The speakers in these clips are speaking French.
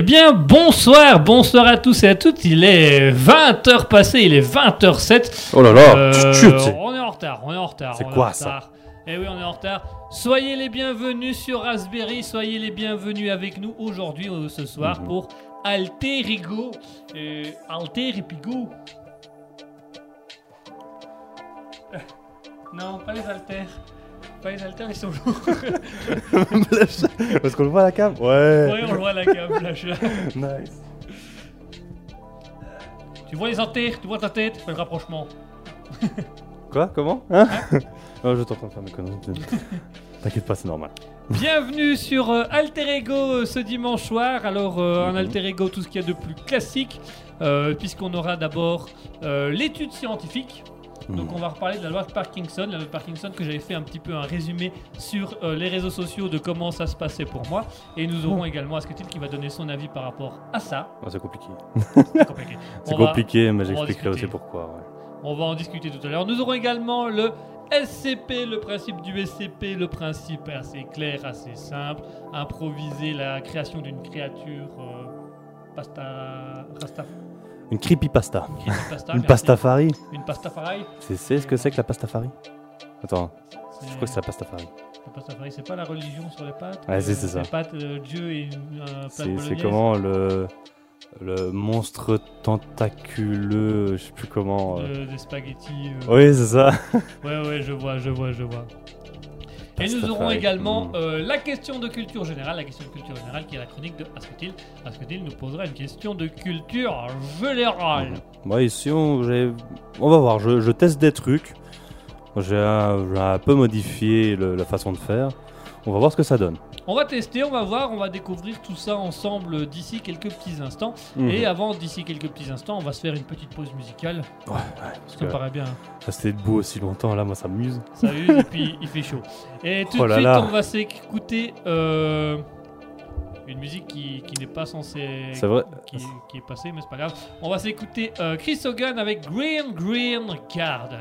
Eh bien, bonsoir, bonsoir à tous et à toutes. Il est 20h passé, il est 20h07. Oh là là, Euh, chut, on est en retard, on est en retard. C'est quoi, ça. Eh oui, on est en retard. Soyez les bienvenus sur Raspberry, soyez les bienvenus avec nous aujourd'hui, euh, ce soir, Mhm. pour Alterigo. Euh, Alterigo. Euh, Non, pas les haltères. Pas les haltères, ils sont lourds. Parce qu'on le voit à la cam Ouais. ouais, on le voit à la cam, là, je- Nice. Tu vois les haltères, tu vois ta tête, fais le rapprochement. Quoi Comment? Hein? Oh, je t'entends faire mes conneries. T'inquiète pas, c'est normal. Bienvenue sur euh, Alter Ego euh, ce dimanche soir. Alors, euh, un Mhm. Alter Ego, tout ce qu'il y a de plus classique, euh, puisqu'on aura d'abord euh, l'étude scientifique. Donc, on va reparler de la loi de Parkinson. La loi de Parkinson, que j'avais fait un petit peu un résumé sur euh, les réseaux sociaux de comment ça se passait pour moi. Et nous aurons également Asketil qui va donner son avis par rapport à ça. Oh, c'est compliqué. C'est compliqué. C'est On va- compliqué, mais on va j'expliquerai discuter. aussi pourquoi. ouais. On va en discuter tout à l'heure. Nous aurons également le SCP, le principe du SCP, le principe assez clair, assez simple. Improviser la création d'une créature. euh, pasta. Rasta. Une creepypasta. Une merci. pastafari. Une pastafari. C'est c'est ce que c'est que la pastafari Attends, C'est- je crois que c'est la pastafari. La pastafari, c'est pas la religion sur les pâtes? Ouais, c'est- euh, ça. Les pâtes, euh, Dieu et une, de C'est comment le le monstre tentaculeux, je sais plus comment. euh. Euh, des spaghettis. euh, Oui, c'est ça. Ouais, ouais, je vois, je vois, je vois. Et nous aurons également euh, la question de culture générale, la question de culture générale qui est la chronique de Asketil. Asketil nous posera une question de culture générale. Ouais, ici, on, on va voir. Je, je teste des trucs. J'ai un, peu modifié le- la façon de faire. On va voir ce que ça donne. On va tester, on va voir, on va découvrir tout ça ensemble d'ici quelques petits instants. Mhm. Et avant, d'ici quelques petits instants, on va se faire une petite pause musicale. Ouais, ouais, parce Ça que me paraît bien. rester debout aussi longtemps, là, moi, ça m'amuse. Ça use et puis il fait chaud. Et tout Oh de suite, là. on va s'écouter euh, une musique qui, qui n'est pas censée. C'est vrai. Qui, qui est passée, mais c'est pas grave. On va s'écouter euh, Chris Hogan avec Green Green Garden.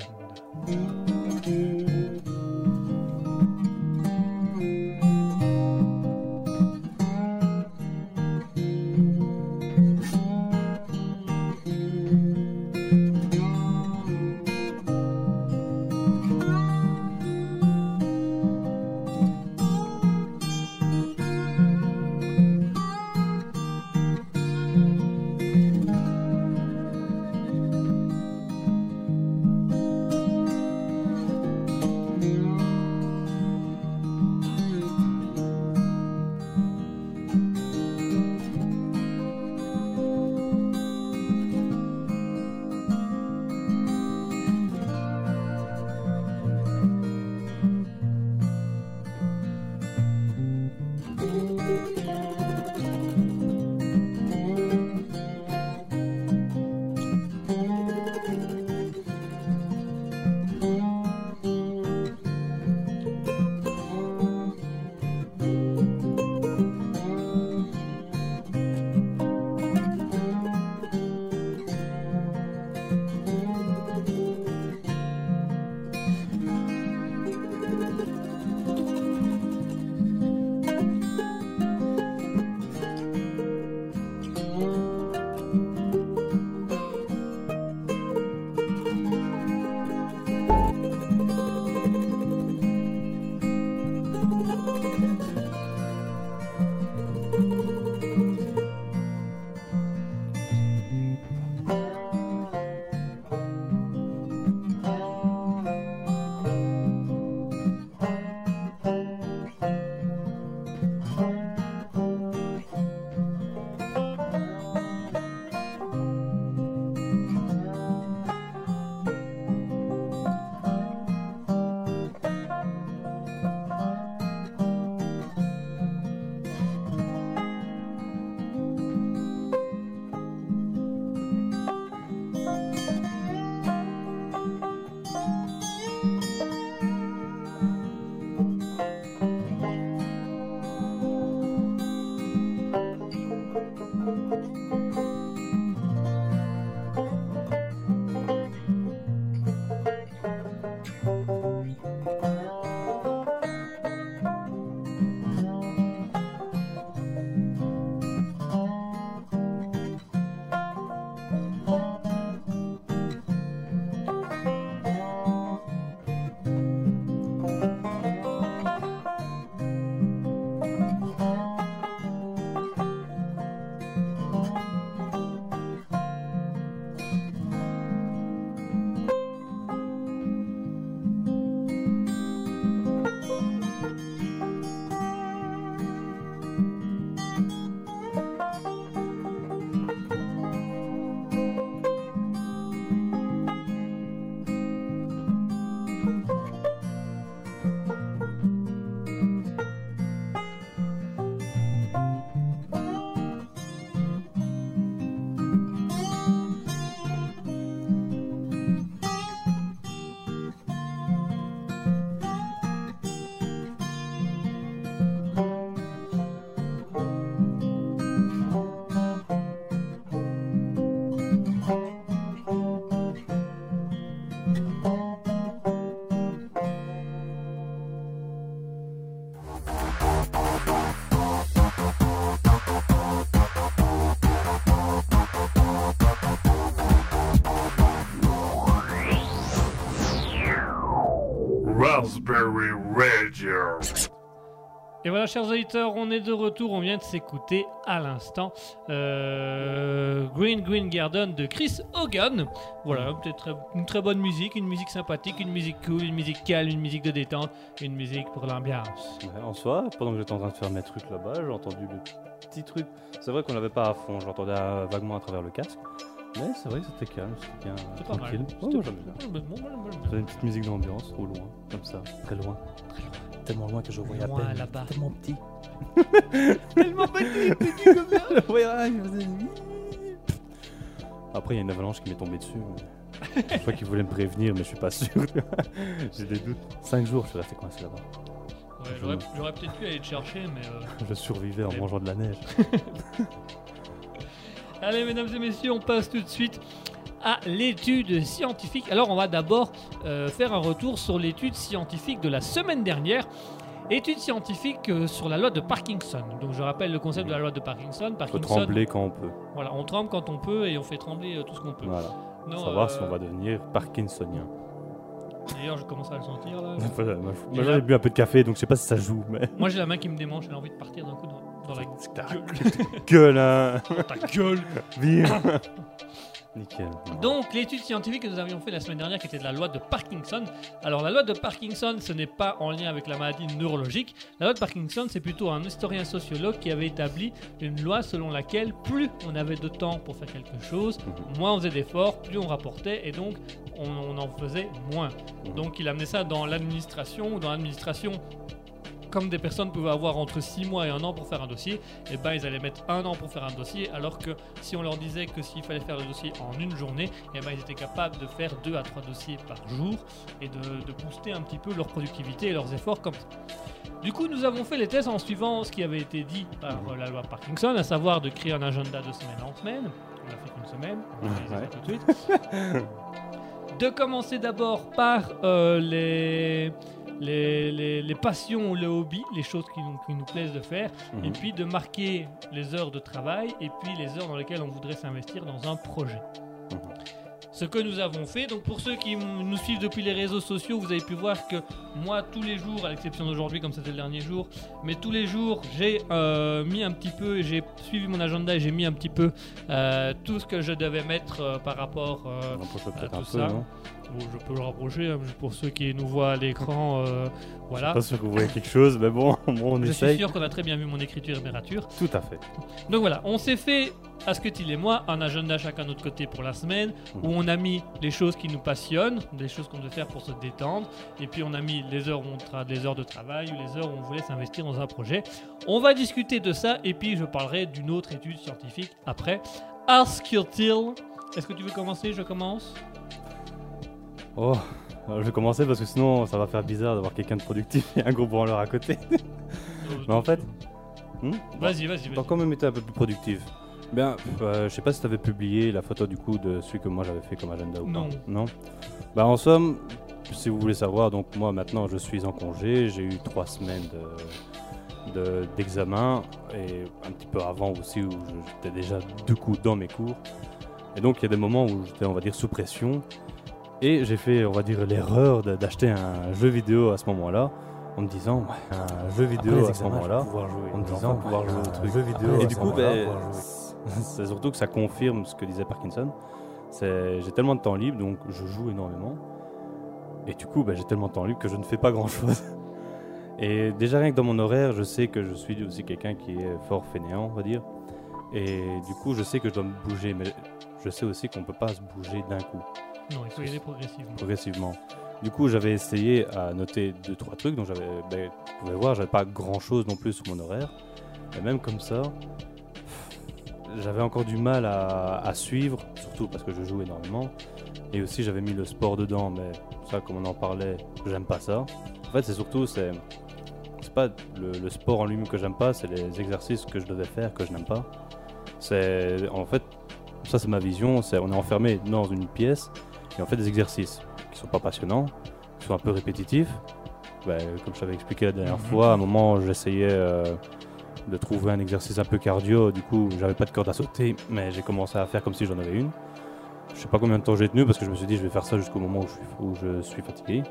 Radio. Et voilà, chers auditeurs, on est de retour. On vient de s'écouter à l'instant euh, Green Green Garden de Chris Hogan. Voilà, peut-être une très bonne musique, une musique sympathique, une musique cool, une musique calme, une musique de détente, une musique pour l'ambiance. Ouais, en soi, pendant que j'étais en train de faire mes trucs là-bas, j'ai entendu le petit truc. C'est vrai qu'on l'avait pas à fond, j'entendais euh, vaguement à travers le casque. Mais c'est vrai que c'était calme, c'était bien C'est pas mal. tranquille. C'était Ouais, moi, pas- j'aime bien. Ouais, bon, moi, j'aime bien. J'avais une petite musique d'ambiance au loin, comme ça, très loin. Tellement loin que je voyais à Loin, peine. là-bas. Tellement petit. Tellement petit, petit comme ça. Ouais, ouais, je faisais- Après, il y a une avalanche qui m'est tombée dessus. mais Je crois qu'il voulait me prévenir, mais je suis pas sûr. J'ai des doutes. 5 jours, je suis resté coincé là-bas. Ouais, j'aurais, j'aurais peut-être pu aller te chercher, mais. euh, Je survivais en Mais- mangeant de la neige. Allez, mesdames et messieurs, on passe tout de suite à l'étude scientifique. Alors, on va d'abord euh, faire un retour sur l'étude scientifique de la semaine dernière. Étude scientifique euh, sur la loi de Parkinson. Donc, je rappelle le concept de la loi de Parkinson. Parkinson, trembler quand on peut. voilà, on tremble quand on peut et on fait trembler euh, tout ce qu'on peut. Voilà. Non, Savoir si on va devenir parkinsonien. D'ailleurs, je commence à le sentir là. Moi, j'ai bu un peu de café, donc je sais pas si ça joue, mais. Moi, j'ai la main qui me démange, j'ai envie de partir d'un coup dans, dans la gueule. Gueule, hein Dans ta gueule. Vive Nickel. Donc, l'étude scientifique que nous avions fait la semaine dernière, qui était de la loi de Parkinson. Alors, la loi de Parkinson, ce n'est pas en lien avec la maladie neurologique. La loi de Parkinson, c'est plutôt un historien sociologue qui avait établi une loi selon laquelle plus on avait de temps pour faire quelque chose, Mhm. moins on faisait d'efforts, plus on rapportait, et donc on, on en faisait moins. Mhm. Donc, il amenait ça dans l'administration, ou dans l'administration. Comme des personnes pouvaient avoir entre 6 mois et un an pour faire un dossier, et ben ils allaient mettre un an pour faire un dossier, alors que si on leur disait que s'il fallait faire le dossier en une journée, et ben ils étaient capables de faire 2 à 3 dossiers par jour et de, de booster un petit peu leur productivité et leurs efforts comme ça. Du coup, nous avons fait les tests en suivant ce qui avait été dit par euh, la loi Parkinson, à savoir de créer un agenda de semaine en semaine. On a fait qu'une semaine, on ça Ouais. tout de suite. de commencer d'abord par euh, les, les, les, les passions, les hobbies, les choses qui nous, qui nous plaisent de faire, et Mhm. puis de marquer les heures de travail et puis les heures dans lesquelles on voudrait s'investir dans un projet. Mhm. Ce que nous avons fait, donc pour ceux qui nous suivent depuis les réseaux sociaux, vous avez pu voir que moi tous les jours, à l'exception d'aujourd'hui comme c'était le dernier jour, mais tous les jours j'ai euh, mis un petit peu, j'ai suivi mon agenda et j'ai mis un petit peu euh, tout ce que je devais mettre euh, par rapport à tout peu, ça. non? Bon, je peux le rapprocher hein, pour ceux qui nous voient à l'écran. euh, voilà. Pas sûr que vous voyez quelque chose, mais bon, bon on Je suis sûr qu'on a très bien vu mon écriture et mes ratures. Tout à fait. Donc voilà, on s'est fait, Asketil et moi, un agenda chacun de notre côté pour la semaine, où on a mis les choses qui nous passionnent, des choses qu'on veut faire pour se détendre, et puis on a mis les heures où on tra- les heures de travail ou les heures où on voulait s'investir dans un projet. On va discuter de ça, et puis je parlerai d'une autre étude scientifique après. Asketil, est-ce que tu veux commencer? Je commence? Oh, je vais commencer parce que sinon ça va faire bizarre d'avoir quelqu'un de productif et un gros branleur à côté. Mais en fait, hmm Vas-y, vas-y, T'as quand même été un peu plus productif? Bien, euh, je sais pas si t'avais publié la photo du coup de celui que moi j'avais fait comme agenda ou Non. pas. Non. Bah en somme, si vous voulez savoir, donc moi maintenant je suis en congé, j'ai eu trois semaines de- de- d'examen et un petit peu avant aussi où j'étais déjà deux coups dans mes cours. Et donc il y a des moments où j'étais on va dire sous pression et j'ai fait on va dire l'erreur d'acheter un jeu vidéo à ce moment-là en me disant ouais, un jeu vidéo à ce moment-là en me disant pouvoir jouer au truc. jeu vidéo. Et du coup, ben, c'est surtout que ça confirme ce que disait Parkinson. J'ai tellement de temps libre, donc je joue énormément. Et du coup, ben, j'ai tellement de temps libre que je ne fais pas grand-chose. Et déjà rien que dans mon horaire, je sais que je suis aussi quelqu'un qui est fort fainéant, on va dire. Et du coup, je sais que je dois me bouger, mais je sais aussi qu'on peut pas se bouger d'un coup Non, il faut y aller progressivement. progressivement. Du coup, j'avais essayé à noter deux trois trucs, donc j'avais, ben, vous pouvez voir, j'avais pas grand chose non plus sur mon horaire. Et même comme ça, j'avais encore du mal à, à suivre, surtout parce que je joue énormément. Et aussi, j'avais mis le sport dedans, mais ça, comme on en parlait, j'aime pas ça. En fait, c'est surtout, c'est, c'est pas le, le sport en lui-même que j'aime pas, c'est les exercices que je devais faire que je n'aime pas. C'est, en fait, ça c'est ma vision, c'est on est enfermé dans une pièce et on fait des exercices qui sont pas passionnants, qui sont un peu répétitifs. Ben, comme je t'avais expliqué la dernière Mhm. fois, à un moment j'essayais euh, de trouver un exercice un peu cardio, du coup j'avais pas de corde à sauter, mais j'ai commencé à faire comme si j'en avais une. Je sais pas combien de temps j'ai tenu parce que je me suis dit je vais faire ça jusqu'au moment où je suis, où je suis fatigué.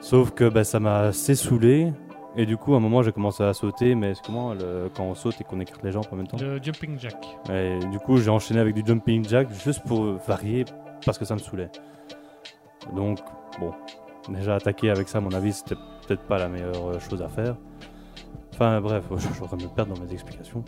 Sauf que bah, ça m'a assez saoulé. Et du coup, à un moment, j'ai commencé à sauter. Mais comment le- quand on saute et qu'on écarte les jambes en même temps? Le jumping jack. Et du coup, j'ai enchaîné avec du jumping jack juste pour varier parce que ça me saoulait. Donc, bon, déjà attaquer avec ça, à mon avis, c'était peut-être pas la meilleure euh, chose à faire. Enfin, bref, je je suis en train de me perdre dans mes explications.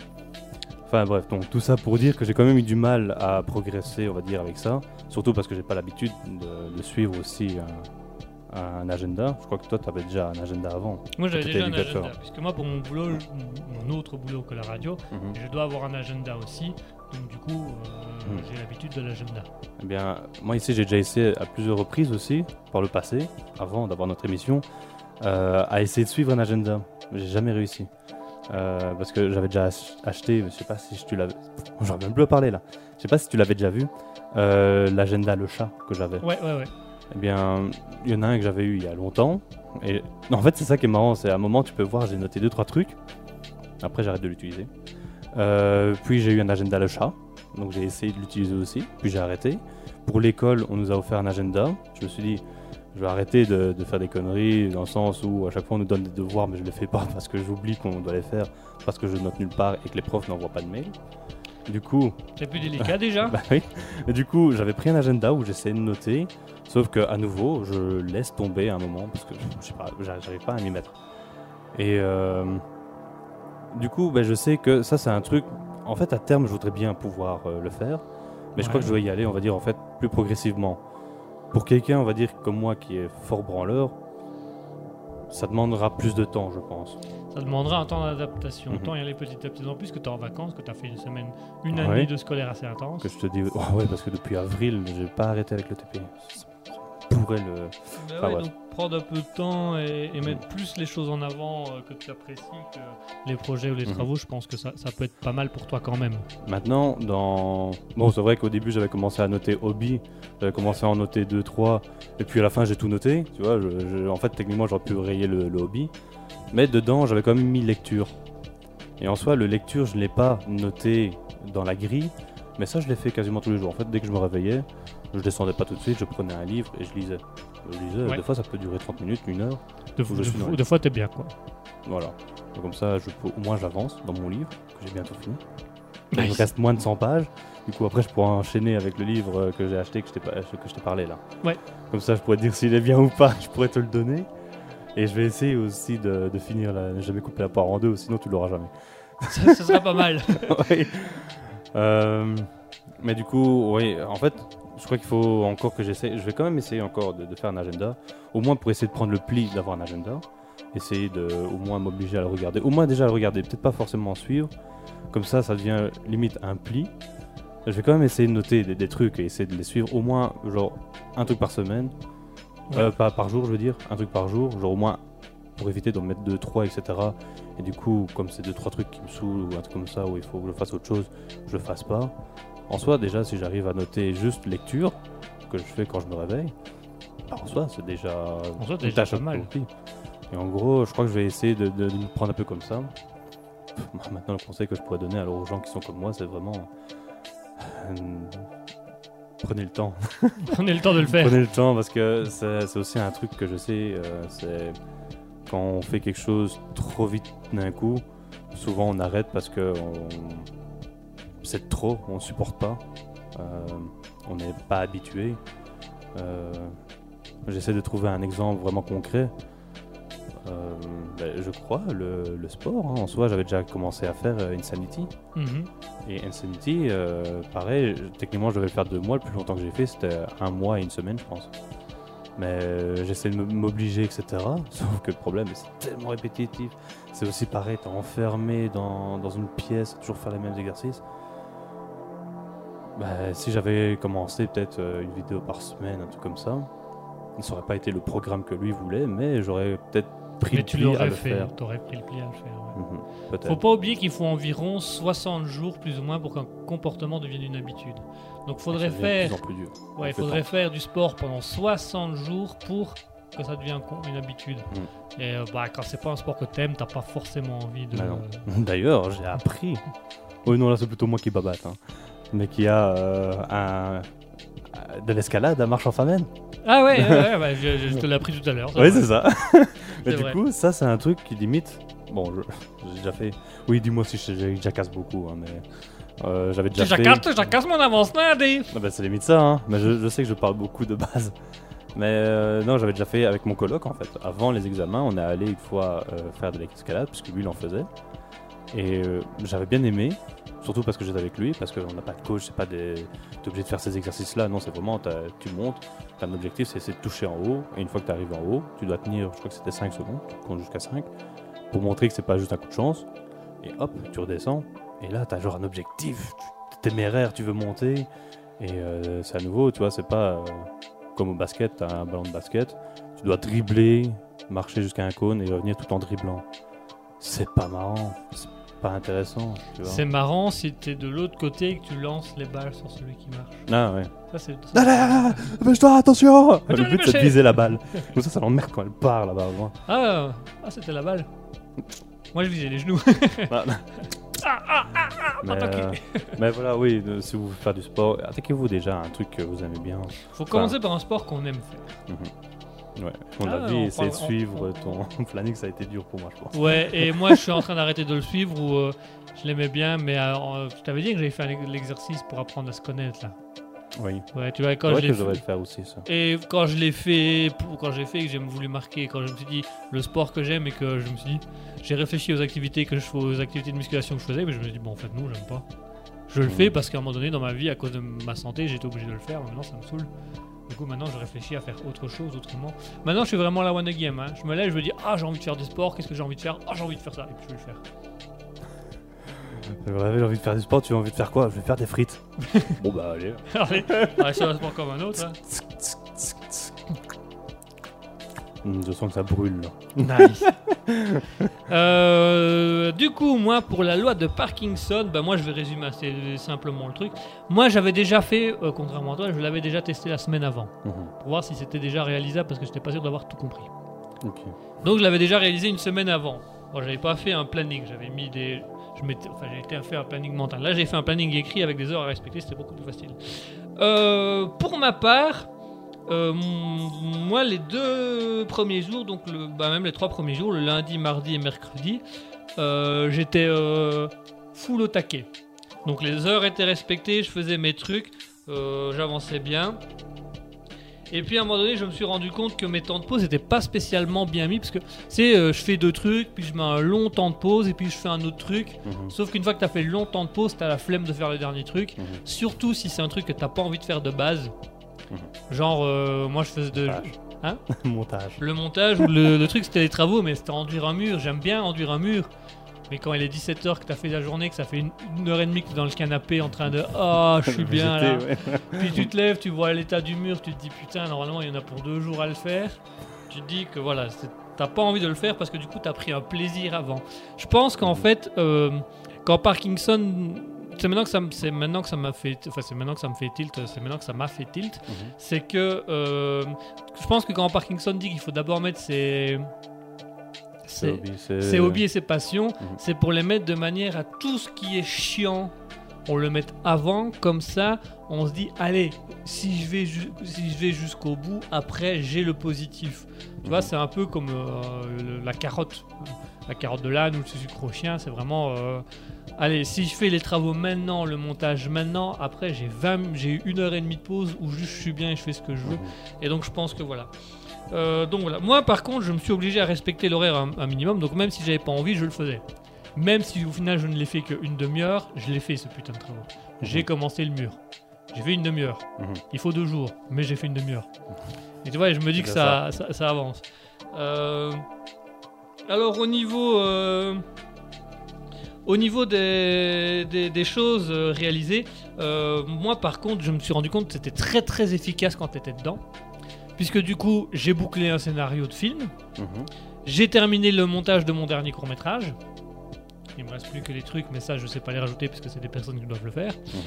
Enfin, bref, donc tout ça pour dire que j'ai quand même eu du mal à progresser, on va dire, avec ça. Surtout parce que j'ai pas l'habitude de, de suivre aussi un, un agenda. Je crois que toi, tu avais déjà un agenda avant. Moi j'avais déjà un agenda, puisque moi pour mon boulot, mon mon autre boulot que la radio, je dois avoir un agenda aussi. Donc du coup, euh, Hmm. j'ai l'habitude de l'agenda. Eh bien, moi ici, j'ai déjà essayé à plusieurs reprises aussi, par le passé, avant d'avoir notre émission, euh, à essayer de suivre un agenda. J'ai jamais réussi. Euh, parce que j'avais déjà ach- acheté, je sais pas si tu l'avais. J'en même plus à parler là. Je sais pas si tu l'avais déjà vu. L'agenda Le Chat que j'avais. Ouais, ouais, ouais. Eh bien, il y en a un que j'avais eu il y a longtemps. Et en fait, c'est ça qui est marrant. C'est à un moment, tu peux voir, j'ai noté deux trois trucs. Après, j'arrête de l'utiliser. Euh, puis j'ai eu un agenda le chat. Donc j'ai essayé de l'utiliser aussi. Puis j'ai arrêté. Pour l'école, on nous a offert un agenda. Je me suis dit, je vais arrêter de, de faire des conneries dans le sens où à chaque fois on nous donne des devoirs, mais je les fais pas parce que j'oublie qu'on doit les faire, parce que je note nulle part et que les profs n'envoient pas de mail. Du coup, C'est plus délicat déjà. bah oui. Et du coup, j'avais pris un agenda où j'essayais de noter, sauf que à nouveau, je laisse tomber à un moment parce que je sais pas, j'a- j'arrive pas à m'y mettre. Et euh, du coup, bah, je sais que ça, c'est un truc. En fait, à terme, je voudrais bien pouvoir euh, le faire, mais je crois que je dois y aller, on va dire, en fait, plus progressivement. Pour quelqu'un, on va dire comme moi, qui est fort branleur, ça demandera plus de temps, je pense. Ça demandera un temps d'adaptation. Mhm. Autant y aller petit à petit. En plus que tu es en vacances, que tu as fait une semaine, une Ouais. année de scolaire assez intense. Que je te dis, oh, ouais, parce que depuis avril, j'ai pas arrêté avec le TP. Pourrait le. Bah Ah ouais, ouais. donc prendre un peu de temps et, et mettre plus les choses en avant euh, que tu apprécies que les projets ou les Mhm. travaux, je pense que ça, ça peut être pas mal pour toi quand même. Maintenant, dans. Bon, c'est vrai qu'au début, j'avais commencé à noter hobby, j'avais commencé à en noter 2, 3, et puis à la fin, j'ai tout noté. Tu vois, je- je- en fait, techniquement, j'aurais pu rayer le, le hobby. Mais dedans, j'avais quand même mis lecture. Et en soi, le lecture, je ne l'ai pas noté dans la grille, mais ça, je l'ai fait quasiment tous les jours. En fait, dès que je me réveillais, je descendais pas tout de suite, je prenais un livre et je lisais. Je lisais, Ouais. des fois, ça peut durer 30 minutes, une heure. De, suis fois, t'es bien quoi. Voilà. Donc, comme ça, je peux, au moins, j'avance dans mon livre, que j'ai bientôt fini. Il me reste moins de 100 pages. Du coup, après, je pourrais enchaîner avec le livre que j'ai acheté, que je t'ai pas- que je t'ai parlé là. Ouais. Comme ça, je pourrais te dire s'il est bien ou pas. Je pourrais te le donner. Et je vais essayer aussi de, de finir la. ne Jamais couper la poire en deux, sinon tu l'auras jamais. ça, ça sera pas mal. Oui. Euh, mais du coup, oui, en fait, je crois qu'il faut encore que j'essaie. Je vais quand même essayer encore de, de faire un agenda, au moins pour essayer de prendre le pli d'avoir un agenda. Essayer de, au moins m'obliger à le regarder. Au moins déjà le regarder, peut-être pas forcément suivre. Comme ça, ça devient limite un pli. Je vais quand même essayer de noter des, des trucs et essayer de les suivre. Au moins, genre, un truc par semaine. Euh, pas par jour, je veux dire. Un truc par jour. Genre, au moins, pour éviter d'en mettre 2, 3, etc. Et du coup, comme c'est 2, 3 trucs qui me saoulent ou un truc comme ça, où il faut que je fasse autre chose, je le fasse pas. En soi, déjà, si j'arrive à noter juste lecture, que je fais quand je me réveille, bah, en soi, c'est déjà En soi, une déjà tâche pas mal. accomplie. Et en gros, je crois que je vais essayer de, de- de me prendre un peu comme ça. Pff, Maintenant, le conseil que je pourrais donner alors aux gens qui sont comme moi, c'est vraiment. euh, prenez le temps. Prenez le temps de le faire. Prenez le temps parce que c'est c'est aussi un truc que je sais, euh, c'est quand on fait quelque chose trop vite d'un coup, souvent on arrête parce que on- c'est trop, on supporte pas, euh, on n'est pas habitué. Euh, J'essaie de trouver un exemple vraiment concret. Euh, ben, je crois le, le sport, hein. en soi j'avais déjà commencé à faire Insanity. Mhm. Et Insanity, pareil, techniquement je devais le faire deux mois, le plus longtemps que j'ai fait c'était un mois et une semaine je pense. Mais j'essaie de m'obliger, etc. Sauf que le problème, c'est tellement répétitif. C'est aussi pareil, t'es enfermé dans, dans une pièce, toujours faire les mêmes exercices. Bah, si j'avais commencé peut-être euh, une vidéo par semaine, un truc comme ça, ça aurait pas été le programme que lui voulait, mais j'aurais peut-être pris Mais le tu pli à l'aurais le fait. faire. T'aurais pris le pli à le faire. ouais. Mhm. Faut pas oublier qu'il faut environ 60 jours plus ou moins pour qu'un comportement devienne une habitude. Donc faudrait Ça devient faire, plus plus dur. ouais, faudrait faire du sport pendant 60 jours pour que ça devienne une habitude. Mm. Et euh, bah, quand c'est pas un sport que t'aimes, t'as pas forcément envie de. Bah non. D'ailleurs, j'ai appris. Oui, non, là, c'est plutôt moi qui babate. hein. Mais qui a euh, un, de l'escalade à marche en famine. Ah ouais, bah, je, je te l'ai appris tout à l'heure. Oui, c'est ça. Mais du vrai. coup, ça, c'est un truc qui limite. Bon, j'ai déjà fait. Oui, dis-moi si je- jacasse beaucoup, hein, mais. euh, J'avais déjà fait. jacasses mon avance là, Dave. Ah bah, c'est limite ça, hein. Mais je, je sais que je parle beaucoup de base. Mais euh, non, j'avais déjà fait avec mon coloc en fait. Avant les examens, on est allé une fois euh, faire de l'escalade, puisque lui il en faisait. Et euh, j'avais bien aimé, surtout parce que j'étais avec lui, parce qu'on n'a pas de coach, c'est pas des. Obligé de faire ces exercices-là, non, c'est vraiment, tu montes, t'as un objectif, c'est de toucher en haut, et une fois que tu arrives en haut, tu dois tenir, je crois que c'était 5 secondes, tu comptes jusqu'à 5, pour montrer que c'est pas juste un coup de chance, et hop, tu redescends, et là, t'as genre un objectif, tu- téméraire, tu veux monter, et euh, c'est à nouveau, tu vois, c'est pas euh, comme au basket, t'as un ballon de basket, tu dois dribbler, marcher jusqu'à un cône et revenir tout en dribblant. C'est pas marrant, pas intéressant. C'est marrant si t'es de l'autre côté et que tu lances les balles sur celui qui marche. Ah ouais. Ça, c'est. Ah là, bouge-toi, attention Mais tu Le but c'est de viser la balle. Comme ça, ça l'emmerde quand elle part là-bas. Ah, ah c'était la balle. Moi, je visais les genoux. Ah, Ah, ah, ah, ah, mais, euh, mais voilà, oui, euh, si vous voulez faire du sport, attaquez-vous déjà à un truc que vous aimez bien. Faut commencer par un sport qu'on aime faire. Ouais, on Ah, l'a vu, essayer de suivre on- ton planning, ça a été dur pour moi, je pense. Ouais, et moi, je suis en train d'arrêter de le suivre ou euh, je l'aimais bien, mais euh, je t'avais dit que j'avais fait l'exercice pour apprendre à se connaître là. Oui, Ouais, tu vois, quand je que je fait. le faire aussi, ça. Et quand je l'ai fait, pour- quand j'ai fait et que j'ai voulu marquer, quand je me suis dit le sport que j'aime et que je me suis dit, j'ai réfléchi aux activités que je fais, aux activités de musculation que je faisais, mais je me suis dit bon en fait non, j'aime pas. Je le Mhm. fais parce qu'à un moment donné dans ma vie, à cause de ma santé, j'étais obligé de le faire. mais Maintenant ça me saoule. Du coup maintenant je réfléchis à faire autre chose autrement. Maintenant je suis vraiment la one game. Hein. Je me lève, je me dis ah j'ai envie de faire du sport, qu'est-ce que j'ai envie de faire? Ah j'ai envie de faire ça et puis je vais le faire. J'ai envie de faire du sport, tu as envie de faire quoi? Je vais faire des frites. bon bah allez. Allez, allez, c'est un sport comme un autre. hein. Hum, je sens que ça brûle là. Nice. Euh, du coup, moi, pour la loi de Parkinson, bah, moi, je vais résumer assez simplement le truc. Moi, j'avais déjà fait, euh, contrairement à toi, je l'avais déjà testé la semaine avant Mhm. pour voir si c'était déjà réalisable parce que j'étais pas sûr d'avoir tout compris. Donc, je l'avais déjà réalisé une semaine avant. Moi, j'avais pas fait un planning, j'avais mis des. Je enfin, j'ai faire un planning mental. Là, j'ai fait un planning écrit avec des heures à respecter, c'était beaucoup plus facile. Euh, pour ma part, euh, moi, les deux premiers jours, donc le, bah, même les trois premiers jours, le lundi, mardi et mercredi, euh, j'étais euh, full au taquet. Donc les heures étaient respectées, je faisais mes trucs, euh, j'avançais bien. Et puis à un moment donné, je me suis rendu compte que mes temps de pause n'étaient pas spécialement bien mis parce que c'est euh, je fais deux trucs, puis je mets un long temps de pause et puis je fais un autre truc. Mhm. Sauf qu'une fois que tu as fait le long temps de pause, tu as la flemme de faire le dernier truc. Mhm. Surtout si c'est un truc que t'as pas envie de faire de base. Mhm. Genre, euh, moi je faisais de, Montage. Hein Montage. le montage ou le, le truc c'était les travaux, mais c'était enduire un mur. J'aime bien enduire un mur. Mais quand il est 17h, que t'as fait la journée, que ça fait une, une heure et demie que t'es dans le canapé en train de Ah, je suis bien là. Ouais. Puis tu te lèves, tu vois l'état du mur, tu te dis putain, normalement il y en a pour deux jours à le faire. Tu te dis que voilà, t'as pas envie de le faire parce que du coup t'as pris un plaisir avant. Je pense qu'en fait, euh, quand Parkinson, c'est maintenant que ça, me- c'est maintenant que ça m'a fait, enfin c'est maintenant que ça me fait tilt, c'est maintenant que ça m'a fait tilt, Mhm. c'est que euh, je pense que quand Parkinson dit qu'il faut d'abord mettre ses ses- hobbies et ses passions, Mhm. c'est pour les mettre de manière à tout ce qui est chiant, on le met avant, comme ça, on se dit, allez, si je vais, si je vais jusqu'au bout, après, j'ai le positif. Tu vois, Mhm. c'est un peu comme euh, le- la carotte, la carotte de l'âne ou le sucre au chien, c'est vraiment, euh, allez, si je fais les travaux maintenant, le montage maintenant, après, j'ai 20, j'ai une heure et demie de pause où juste je suis bien et je fais ce que je veux. Et donc je pense que voilà. Euh, donc voilà. Moi par contre, je me suis obligé à respecter l'horaire un, un minimum. Donc même si j'avais pas envie, je le faisais. Même si au final je ne l'ai fait qu'une demi-heure, je l'ai fait ce putain de travaux. J'ai Mhm. commencé le mur. J'ai fait une demi-heure. Mhm. Il faut deux jours, mais j'ai fait une demi-heure. Et tu vois, je me dis que C'est ça, ça, ça avance. Euh, alors au niveau, euh, au niveau des, des- des choses euh, réalisées, euh, moi par contre, je me suis rendu compte que c'était très très efficace quand tu étais dedans. Puisque du coup, j'ai bouclé un scénario de film, Mhm. j'ai terminé le montage de mon dernier court métrage. Il me reste plus que les trucs, mais ça je sais pas les rajouter puisque c'est des personnes qui doivent le faire. Mhm.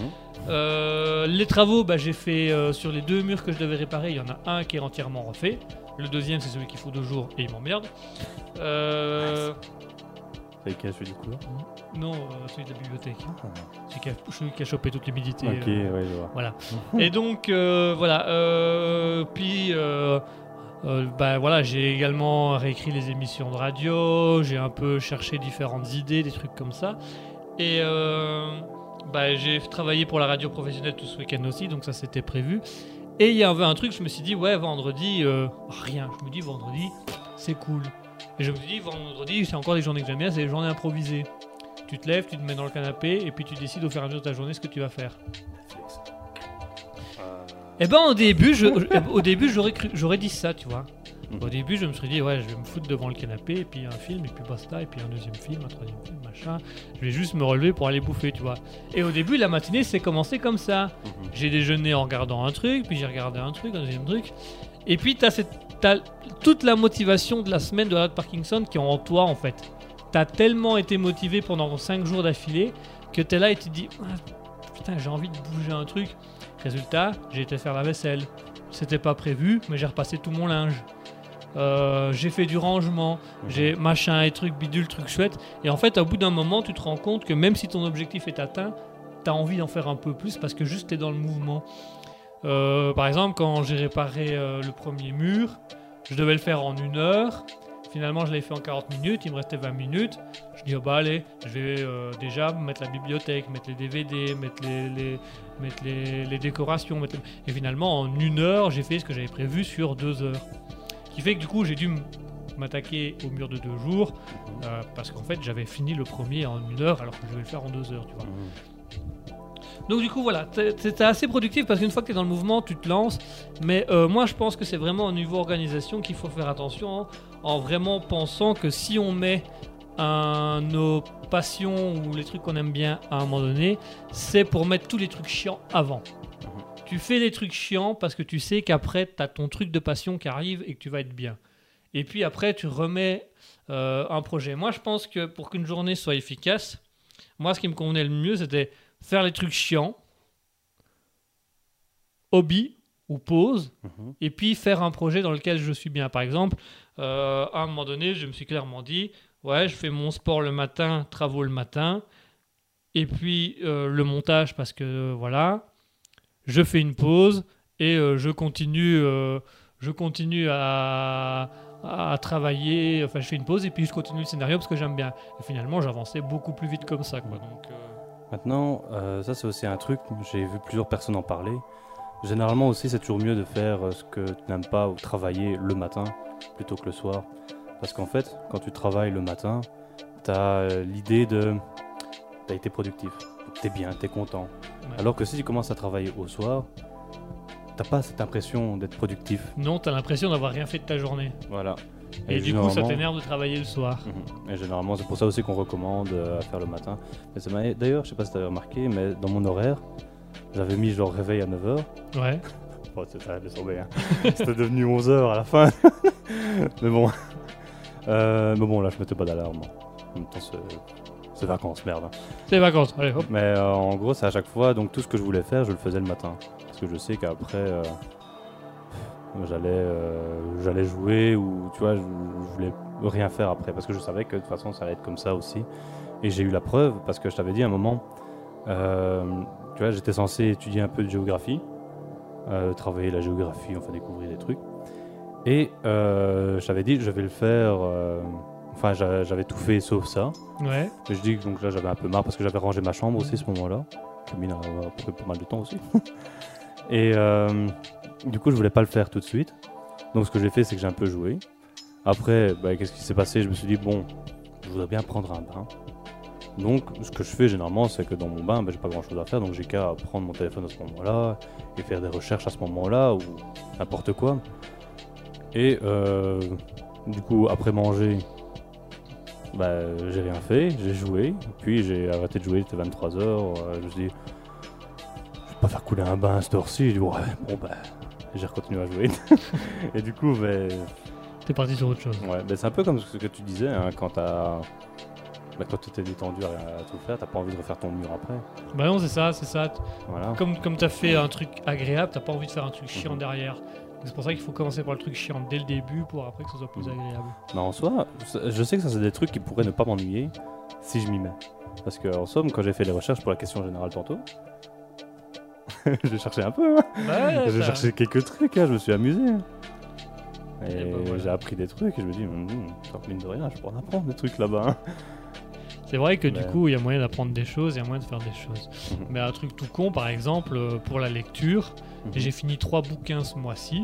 Euh, les travaux, bah, j'ai fait euh, sur les deux murs que je devais réparer. Il y en a un qui est entièrement refait. Le deuxième, c'est celui qu'il faut deux jours et il m'emmerde. Euh, Avec qui a fait du couleur Non, euh, celui de la bibliothèque. Ah. Celui qui a, celui qui a chopé toute l'humidité. Ok, euh, ouais, je vois. Voilà. Et donc, euh, voilà. euh, puis, euh, bah, voilà, j'ai également réécrit les émissions de radio. J'ai un peu cherché différentes idées, des trucs comme ça. Et euh, bah, j'ai travaillé pour la radio professionnelle tout ce week-end aussi, donc ça c'était prévu. Et il y avait un truc, je me suis dit, ouais, vendredi, euh, rien. Je me dis, vendredi, c'est cool. Et je me suis dit, vendredi, c'est encore des journées que j'aime bien, c'est des journées improvisées. Tu te lèves, tu te mets dans le canapé, et puis tu décides au fur et à mesure de ta journée ce que tu vas faire. Eh ben au début, je, au début j'aurais cru- j'aurais dit ça, tu vois. Mhm. Au début, je me suis dit ouais, je vais me foutre devant le canapé et puis un film et puis basta et puis un deuxième film, un troisième film, machin. Je vais juste me relever pour aller bouffer, tu vois. Et au début, la matinée c'est commencé comme ça. Mhm. J'ai déjeuné en regardant un truc, puis j'ai regardé un truc, un deuxième truc. Et puis t'as cette t'as toute la motivation de la semaine de la Parkinson qui est en toi en fait. T'as tellement été motivé pendant 5 jours d'affilée que t'es là et tu te dis Ah, putain j'ai envie de bouger un truc. Résultat, j'ai été faire la vaisselle. C'était pas prévu, mais j'ai repassé tout mon linge. Euh, j'ai fait du rangement, Mhm. j'ai machin et truc bidule, truc chouette. Et en fait, au bout d'un moment, tu te rends compte que même si ton objectif est atteint, t'as envie d'en faire un peu plus parce que juste t'es dans le mouvement. Euh, par exemple, quand j'ai réparé euh, le premier mur, je devais le faire en une heure. Finalement, je l'ai fait en 40 minutes, il me restait 20 minutes. Je dis, oh bah allez, je vais euh, déjà mettre la bibliothèque, mettre les DVD, mettre les, décorations. Et finalement, en une heure, j'ai fait ce que j'avais prévu sur deux heures. Ce qui fait que du coup, j'ai dû m'attaquer au mur de deux jours, parce qu'en fait, j'avais fini le premier en une heure, alors que je vais le faire en deux heures, tu vois. Mhm. Donc du coup voilà, t'es assez productif parce qu'une fois que tu es dans le mouvement, tu te lances. Mais euh, moi je pense que c'est vraiment au niveau organisation qu'il faut faire attention hein, en vraiment pensant que si on met un- nos passions ou les trucs qu'on aime bien à un moment donné, c'est pour mettre tous les trucs chiants avant. Tu fais les trucs chiants parce que tu sais qu'après tu as ton truc de passion qui arrive et que tu vas être bien. Et puis après tu remets euh, un projet. Moi je pense que pour qu'une journée soit efficace, moi ce qui me convenait le mieux c'était faire les trucs chiants, hobby ou pause, Mhm. et puis faire un projet dans lequel je suis bien. Par exemple, euh, à un moment donné, je me suis clairement dit, ouais, je fais mon sport le matin, travaux le matin, et puis euh, le montage parce que euh, voilà, je fais une pause et euh, je continue, je continue à, à travailler. Enfin, je fais une pause et puis je continue le scénario parce que j'aime bien. Et finalement, j'avançais beaucoup plus vite comme ça, quoi. Donc, Maintenant, euh, ça c'est aussi un truc, j'ai vu plusieurs personnes en parler. Généralement aussi, c'est toujours mieux de faire euh, ce que tu n'aimes pas ou travailler le matin plutôt que le soir. Parce qu'en fait, quand tu travailles le matin, tu as l'idée de. Tu as été productif, tu es bien, tu es content. ouais. Alors que si tu commences à travailler au soir, t'as pas cette impression d'être productif. Non, t'as l'impression d'avoir rien fait de ta journée. Voilà. Et, du coup, ça t'énerve de travailler le soir. Mhm. Et généralement, c'est pour ça aussi qu'on recommande euh, à faire le matin. Mais D'ailleurs, je sais pas si tu avais remarqué, mais dans mon horaire, j'avais mis genre réveil à 9h. Ouais. Oh, ça, hein. C'était devenu 11h à la fin. mais bon. Euh, mais bon, là, je mettais pas d'alarme. En même temps, c'est- vacances, merde. hein. C'est vacances. Allez, hop. Mais euh, en gros, c'est à chaque fois, donc tout ce que je voulais faire, je le faisais le matin. Parce que je sais qu'après, j'allais euh, j'allais jouer ou tu vois, je, je voulais rien faire après. Parce que je savais que de toute façon, ça allait être comme ça aussi. Et j'ai eu la preuve, parce que je t'avais dit à un moment, euh, tu vois, j'étais censé étudier un peu de géographie, euh, travailler la géographie, enfin découvrir des trucs. Et je t'avais dit, je vais le faire. Enfin, j'a- j'avais tout fait sauf ça. Ouais. Mais je dis que donc là j'avais un peu marre parce que j'avais rangé ma chambre aussi à ce moment-là. J'ai mis euh, après pas mal de temps aussi. Et du coup je voulais pas le faire tout de suite. Donc ce que j'ai fait c'est que j'ai un peu joué. Après bah, qu'est-ce qui s'est passé? Je me suis dit bon je voudrais bien prendre un bain. Donc ce que je fais généralement c'est que dans mon bain bah, j'ai pas grand chose à faire donc j'ai qu'à prendre mon téléphone à ce moment-là et faire des recherches à ce moment-là ou n'importe quoi. Et euh, du coup après manger bah, j'ai rien fait, j'ai joué, puis j'ai arrêté de jouer, il était 23h, je me suis dit, je vais pas faire couler un bain à cette heure-ci, ouais, bon bah, j'ai continué à jouer. et du coup, bah, T'es parti sur autre chose. ouais, bah, c'est un peu comme ce que tu disais, hein, quand t'as... Quand tu étais détendu à, à tout faire, t'as pas envie de refaire ton mur après. Bah non, c'est ça, c'est ça. Voilà. Comme, comme t'as fait un truc agréable, t'as pas envie de faire un truc chiant Mhm. derrière. C'est pour ça qu'il faut commencer par le truc chiant dès le début pour après que ce soit plus Mhm. agréable. Mais en soi, je sais que ça c'est des trucs qui pourraient ne pas m'ennuyer si je m'y mets. Parce que en somme, quand j'ai fait les recherches pour la question générale tantôt, j'ai cherché un peu. hein. Ouais, j'ai cherché quelques trucs, hein, je me suis amusé. Et, Et ben voilà. j'ai appris des trucs et je me dis, hum, mine de rien, je pourrais en apprendre des trucs là-bas. hein. C'est vrai que du coup, il y a moyen d'apprendre des choses, il y a moyen de faire des choses. Mhm. Mais un truc tout con, par exemple, euh, pour la lecture, Mhm. j'ai fini trois bouquins ce mois-ci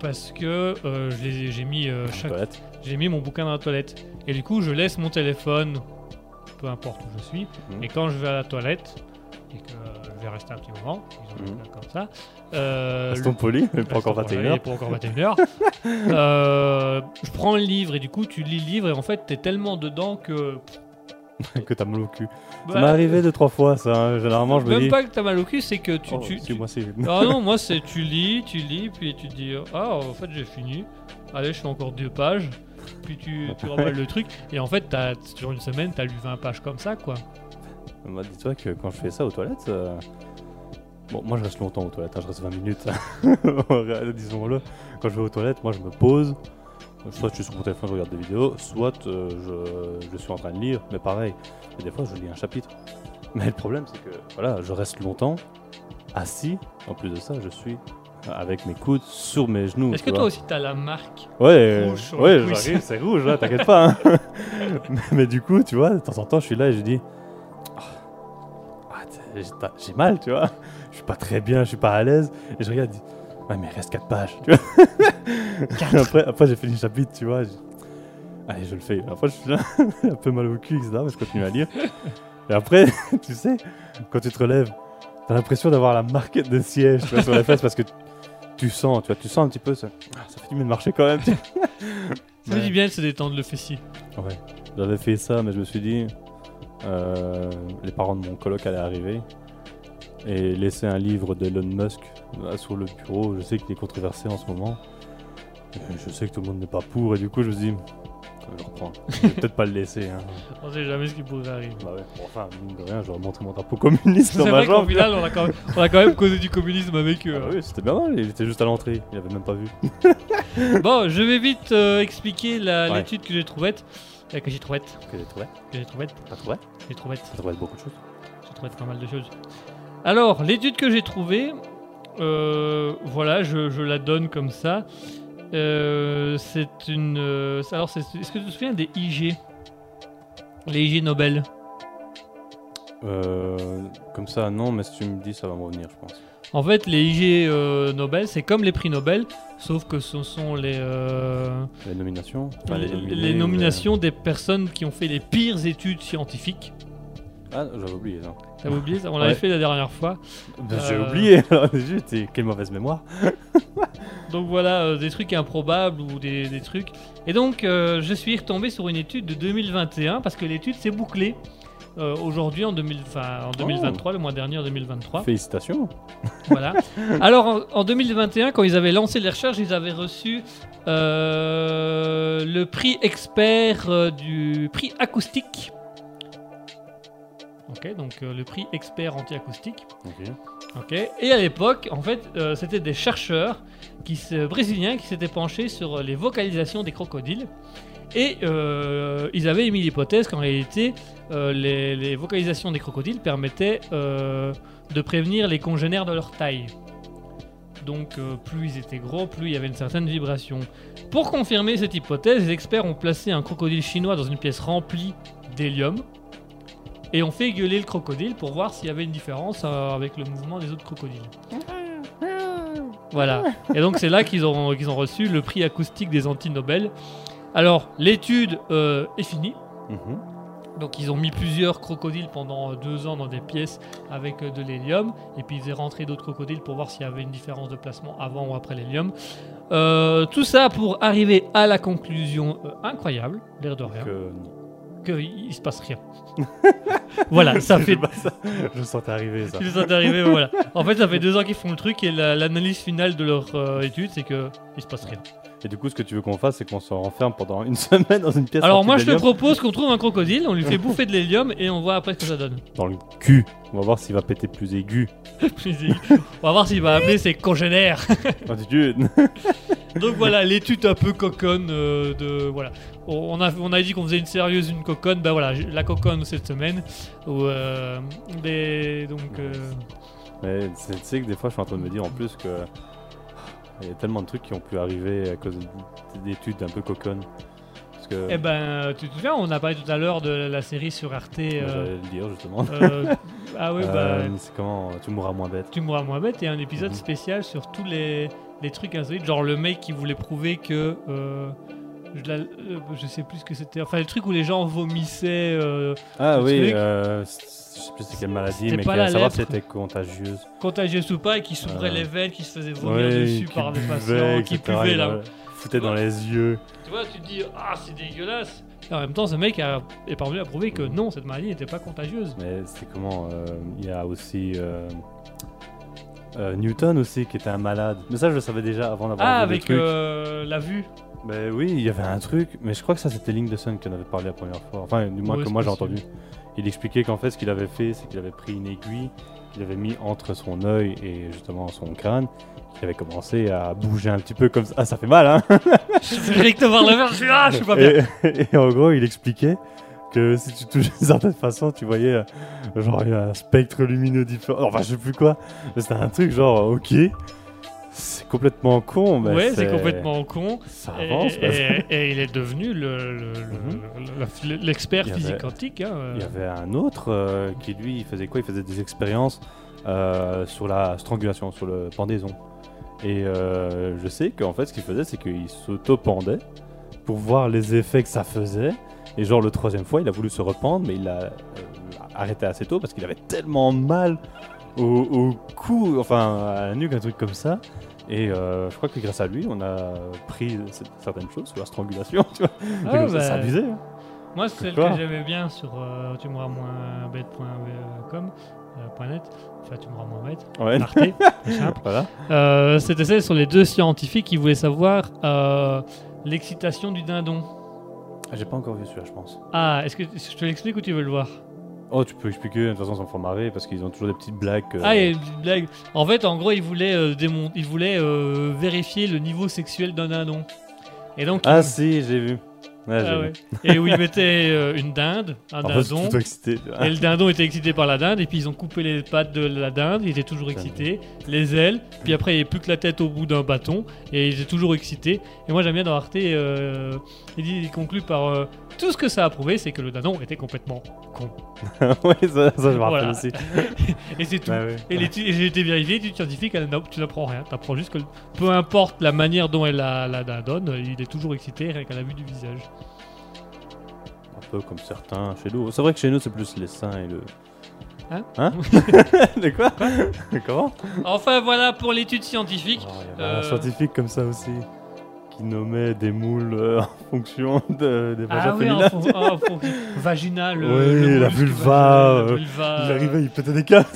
parce que euh, j'ai mis euh, chaque j'ai mis mon bouquin dans la toilette. Et du coup, je laisse mon téléphone, peu importe où je suis. Mhm. Et quand je vais à la toilette, et que euh, vais rester un petit moment, Mhm. comme ça, euh, Restons polis, mais pas encore pour- 21 il est heures. pas encore 21h. Euh, je prends le livre et du coup, tu lis le livre et en fait, t'es tellement dedans que. que t'as mal au cul. Bah, ça m'est arrivé deux, trois fois ça. hein. Généralement, je me Même dis. pas que t'as mal au cul, c'est que tu. oh, tu, moi. Ah non, moi c'est tu lis, tu lis, puis tu te dis ah en fait j'ai fini. Allez, je fais encore deux pages. Puis tu, tu remballes le truc et en fait t'as sur une semaine t'as lu 20 pages comme ça quoi. Moi, dis-toi que quand je fais ça aux toilettes, euh, bon, moi je reste longtemps aux toilettes, hein, je reste 20 minutes, disons-le. Quand je vais aux toilettes, moi je me pose, soit je suis sur mon téléphone, je regarde des vidéos, soit euh, je, je suis en train de lire, mais pareil, et des fois je lis un chapitre. Mais le problème, c'est que voilà, je reste longtemps assis, en plus de ça, je suis avec mes coudes sur mes genoux. Est-ce que toi aussi t'as la marque Ouais, Rouge sur ouais, j'arrive, c'est rouge, là, t'inquiète pas. hein. mais, mais du coup, tu vois, de temps en temps, je suis là et je dis, j'ai mal, tu vois. Je suis pas très bien, je suis pas à l'aise. Et je regarde, je dis, ouais, mais il reste 4 pages, tu vois. après, après j'ai fini le chapitre, tu vois. Allez, je le fais. Après, je suis là, un peu mal au cul, etc. Mais je continue à lire. Et après, tu sais, quand tu te relèves, t'as l'impression d'avoir la marque de siège tu vois, sur les fesses parce que tu sens, tu vois, tu sens un petit peu ça. Ah, ça fait du bien de marcher quand même. Ça me dit bien de se détendre le fessier. Ouais. J'avais fait ça, mais je me suis dit, euh, les parents de mon coloc allaient arriver et laisser un livre d'Elon Musk euh, sur le bureau. Je sais qu'il est controversé en ce moment. Et je sais que tout le monde n'est pas pour, et du coup, je me suis dit, je reprendre. Je vais peut-être pas le laisser. Hein. On sait jamais ce qui pourrait arriver. Bah ouais. Bon, enfin, mine de rien, j'aurais montré mon drapeau communiste C'est dans ma vrai final on a, quand même, on a quand même causé du communisme avec eux. Ah hein. oui, c'était bien mal, il était juste à l'entrée, il avait même pas vu. Bon, je vais vite euh, expliquer la- Ouais. l'étude que j'ai trouvée. Euh, que j'ai trouvée. Que j'ai trouvé Que j'ai trouvée. Pas trouvé J'ai trouvé. J'ai trouvé beaucoup de choses. J'ai trouvé pas mal de choses. Alors, l'étude que j'ai trouvée, euh, voilà, je, je la donne comme ça. Euh, c'est une. euh, alors, c'est- est-ce que tu te souviens des IG Les IG Nobel Euh, comme ça, non, mais si tu me dis, ça va me revenir, je pense. En fait, les IG euh, Nobel, c'est comme les prix Nobel, sauf que ce sont les, euh, Les nominations Enfin, les, nominés, les nominations des personnes qui ont fait les pires études scientifiques. Ah, j'avais oublié ça. T'avais oublié ça? On l'avait Ouais. fait la dernière fois. Ben, J'ai Euh. oublié, alors juste, et quelle mauvaise mémoire. Donc voilà, euh, des trucs improbables ou des, des trucs. Et donc, euh, je suis retombé sur une étude de 2021 parce que l'étude s'est bouclée. Euh, Aujourd'hui, en, 2000 enfin, en 2023, le mois dernier en 2023. Félicitations. Voilà. Alors en, en 2021, quand ils avaient lancé les recherches, ils avaient reçu euh, le prix expert euh, du prix acoustique. Ok, donc le prix expert anti-acoustique. Ok. Ok. Et à l'époque, en fait, c'était des chercheurs qui, brésiliens qui s'étaient penchés sur les vocalisations des crocodiles. Et euh, ils avaient émis l'hypothèse qu'en réalité, euh, les, vocalisations des crocodiles permettaient euh, de prévenir les congénères de leur taille. Donc plus ils étaient gros, plus il y avait une certaine vibration. Pour confirmer cette hypothèse, les experts ont placé un crocodile chinois dans une pièce remplie d'hélium et ont fait gueuler le crocodile pour voir s'il y avait une différence avec le mouvement des autres crocodiles. Voilà. Et donc c'est là qu'ils ont, ont reçu le prix acoustique des anti-Nobel. Alors l'étude euh, est finie. Mhm. Donc ils ont mis plusieurs crocodiles pendant euh, deux ans dans des pièces avec euh, de l'hélium. Et puis ils ont rentré d'autres crocodiles pour voir s'il y avait une différence de placement avant ou après l'hélium. Euh, tout ça pour arriver à la conclusion euh, incroyable, l'air de rien, Que qu'il se passe rien. voilà, ça Je fait ça. Je sentais arriver ça. Ils sont arrivés, voilà. En fait, ça fait deux ans qu'ils font le truc et la- l'analyse finale de leur euh, étude, c'est que il se passe rien. Et du coup, ce que tu veux qu'on fasse, c'est qu'on se renferme pendant une semaine dans une pièce. Alors moi je te propose qu'on trouve un crocodile, on lui fait bouffer de l'hélium et on voit après ce que ça donne. Dans le cul. On va voir s'il va péter plus aigu. on va voir s'il va appeler ses congénères. Donc voilà, l'étude un peu coconne euh, de voilà. On a on a dit qu'on faisait une sérieuse, une coconne. Bah voilà, la coconne cette semaine. Où, euh, des donc euh, Mais c'est- tu sais que des fois, je suis en train de me dire en plus que. Il y a tellement de trucs qui ont pu arriver à cause d'études un peu coconnes. Parce que. eh ben tu te souviens, on a parlé tout à l'heure de la série sur Arte. euh, J'allais le dire justement. euh, ah ouais bah Euh, c'est comment Tu mourras moins bête. tu mourras moins bête et un épisode Mhm. spécial sur tous les, les trucs insolites, genre le mec qui voulait prouver que euh, je, la- euh, je sais plus ce que c'était, enfin le truc où les gens vomissaient. euh, Ah oui, euh, je sais plus c'est quelle maladie, mais pas la savoir si c'était contagieuse. contagieuse ou pas et qui s'ouvrait les veines, qui se faisait vomir Ouais, dessus par des patients, qui il là. foutait dans les yeux. Tu vois, tu te dis, ah, c'est dégueulasse. Et en même temps, ce mec a, est parvenu à prouver que non, cette maladie n'était pas contagieuse. Mais c'est comment Il y a aussi Newton aussi qui était un malade. Mais ça, je le savais déjà avant d'avoir Ah, vu le avec truc. la vue. Ben oui, il y avait un truc, mais je crois que ça c'était Link de Sun qui en avait parlé la première fois. Enfin, du moins Ouais, que moi j'ai entendu. Il expliquait qu'en fait ce qu'il avait fait, c'est qu'il avait pris une aiguille qu'il avait mis entre son œil et justement son crâne. Il avait commencé à bouger un petit peu comme ça. Ah, ça fait mal, hein? Je directement le verre, je suis là, je suis pas bien. et, et en gros, il expliquait que si tu touches d'une certaine façon, tu voyais euh, genre un spectre lumineux différent. Enfin, je sais plus quoi. Mais c'était un truc genre, ok, c'est complètement con. Mais ouais, c'est complètement con. Ça Et, avance. parce et- et il est devenu le- le- le- le- l'expert avait- physique quantique. hein, euh. Il y avait un autre euh, qui lui il faisait quoi? Il faisait des expériences euh, sur la strangulation, sur le pendaison. Et euh, je sais qu'en fait ce qu'il faisait c'est qu'il s'auto-pendait pour voir les effets que ça faisait. Et genre le troisième fois il a voulu se rependre mais il a arrêté assez tôt parce qu'il avait tellement mal au, au cou, enfin à la nuque, un truc comme ça. Et euh, je crois que grâce à lui on a pris certaines choses sur la strangulation. Tu vois Ah, bah, c'est abusé. hein. Moi, c'est celle Quoi que j'aimais bien sur euh, tu mourras moins bête.com, euh, .net. Enfin, tu mourras moins bête. Ouais. Arte. Voilà. Euh, C'était celle sur les deux scientifiques qui voulaient savoir euh, l'excitation du dindon. J'ai pas encore vu celui-là je pense. Ah, est-ce que je te l'explique ou tu veux le voir? Oh, tu peux expliquer, de toute façon, ça me fait marrer parce qu'ils ont toujours des petites blagues. que- Ah, il y a une blague. En fait, en gros, ils voulaient, euh, démon- ils voulaient euh, vérifier le niveau sexuel d'un dindon. Et donc, Ah, si, j'ai vu. J'ai Ah vu. ouais. Et où ils mettaient euh, une dinde, un En fait, je suis dindon. tout excité. tu vois. Et le dindon était excité par la dinde, et puis ils ont coupé les pattes de la dinde, il était toujours Putain, excité, les ailes, puis après il n'y avait plus que la tête au bout d'un bâton, et il était toujours excité. Et moi j'aime bien dans Arte, euh, il, dit, il conclut par euh, tout ce que ça a prouvé, c'est que le dindon était complètement con. ouais, ça, ça, je me rappelle Voilà. aussi. Et c'est tout. Et, j'ai été vérifié, l'étude scientifique, elle, tu n'apprends rien, tu apprends juste que peu importe la manière dont elle la, la dindonne, il est toujours excité rien qu'à la vue du visage. Un peu comme certains chez nous. C'est vrai que chez nous, c'est plus les seins et le. Hein Hein De quoi? Comment? Enfin voilà pour l'étude scientifique. Oh, Il y avait un Euh. scientifique comme ça aussi qui nommait des moules euh, en fonction de, des vagins Ah oui, féminins. en fon- ah, en fon- vaginal. Oui, euh, le la vulva, vaginal, euh, la vulva, Il arrivait, il pétait des câbles.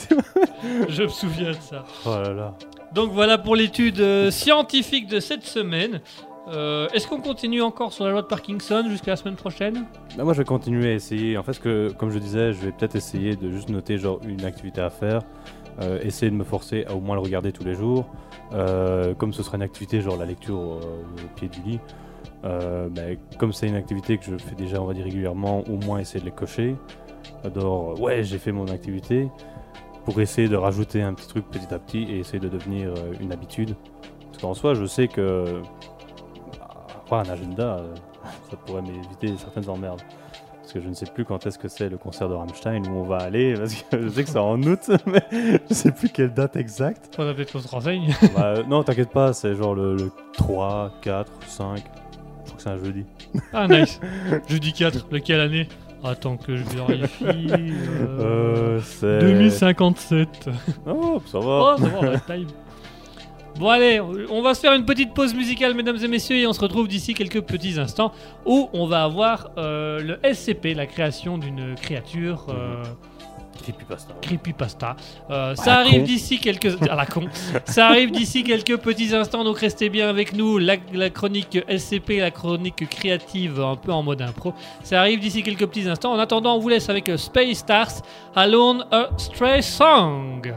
Je me souviens de ça. Oh là là. Donc voilà pour l'étude scientifique de cette semaine. Euh, Est-ce qu'on continue encore sur la loi de Parkinson jusqu'à la semaine prochaine? Bah, moi, je vais continuer à essayer. En fait, que, comme je disais, je vais peut-être essayer de juste noter genre une activité à faire. euh, essayer de me forcer à au moins le regarder tous les jours. Euh, comme ce sera une activité genre la lecture au, pied du lit. euh, bah, comme c'est une activité que je fais déjà, on va dire régulièrement, au moins essayer de les cocher. D'or, ouais, j'ai fait mon activité. Pour essayer de rajouter un petit truc petit à petit et essayer de devenir euh, une habitude. Parce qu'en soi, je sais que avoir un agenda, ça pourrait m'éviter certaines emmerdes. Parce que je ne sais plus quand est-ce que c'est le concert de Rammstein où on va aller, parce que je sais que c'est en août, mais je sais plus quelle date exacte. Faudrait peut-être qu'on se renseigne. Bah, euh, non, t'inquiète pas, c'est genre le, le 3, 4, 5. Je crois que c'est un jeudi. Ah nice. Jeudi 4, lequel année? Attends que je vérifie. Euh... Euh, c'est. 2057. Oh, ça va. Oh, ça va, on a time. Bon allez, on va se faire une petite pause musicale mesdames et messieurs et on se retrouve d'ici quelques petits instants où on va avoir euh, le SCP, la création d'une créature euh, Creepypasta. Creepypasta. Euh, ça arrive d'ici quelques à la con. ça arrive d'ici quelques petits instants, donc restez bien avec nous. La, la chronique LCP, la chronique créative, un peu en mode impro. Ça arrive d'ici quelques petits instants. En attendant, on vous laisse avec Space Stars, Alone a Stray Song.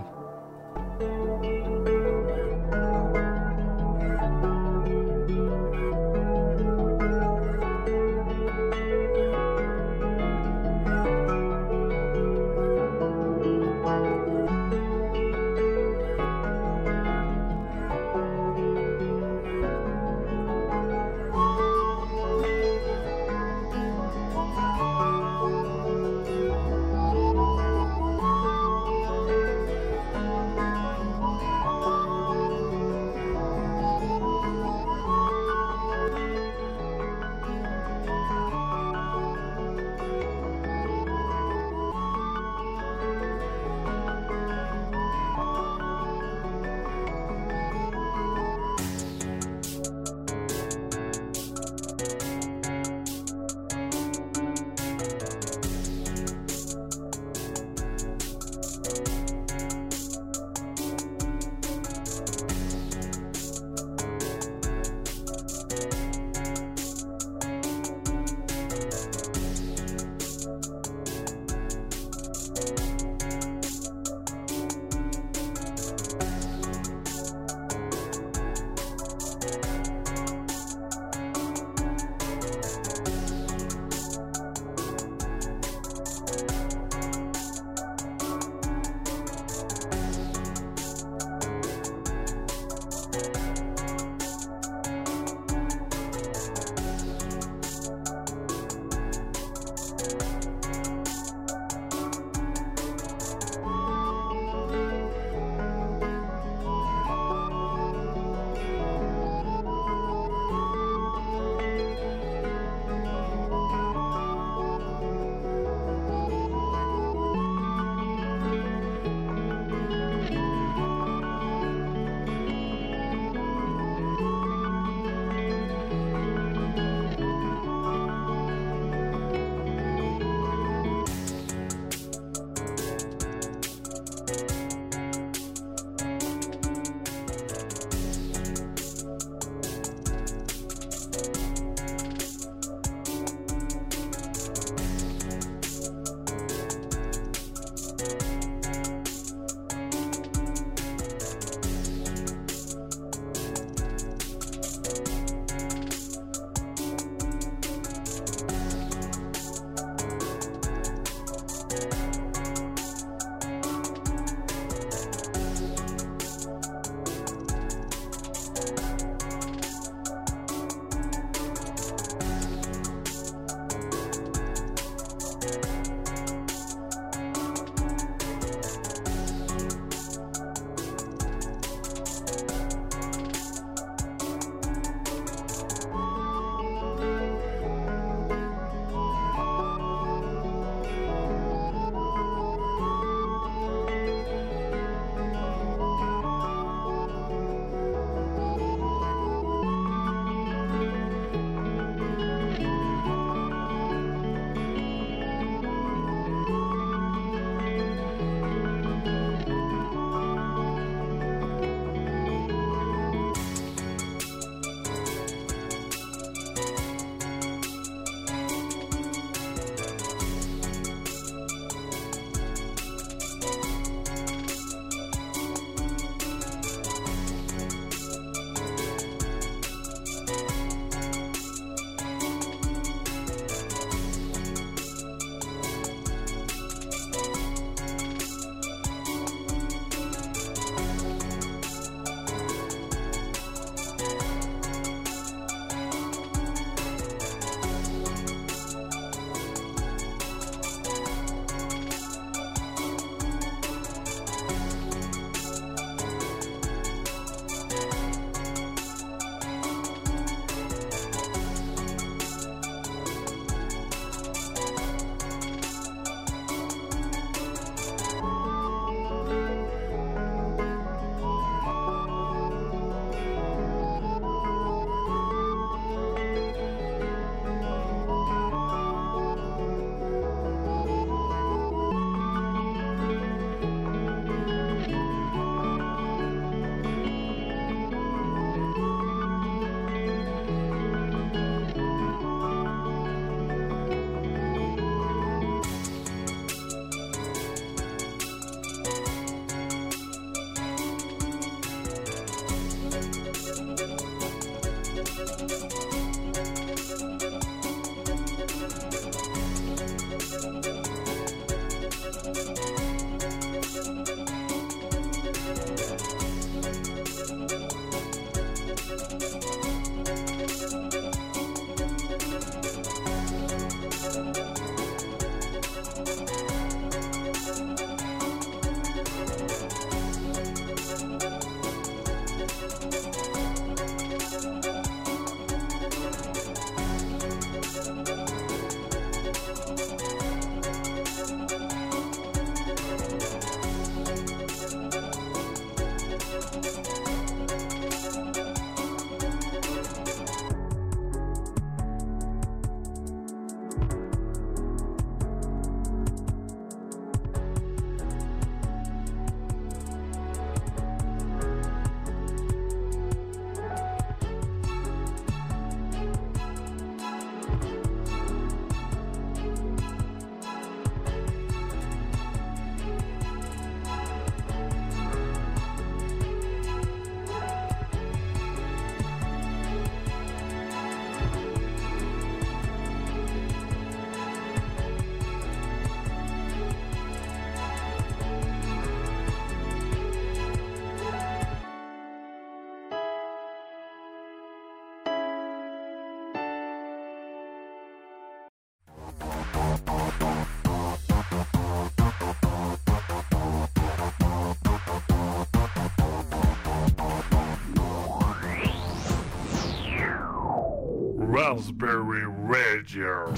Radio.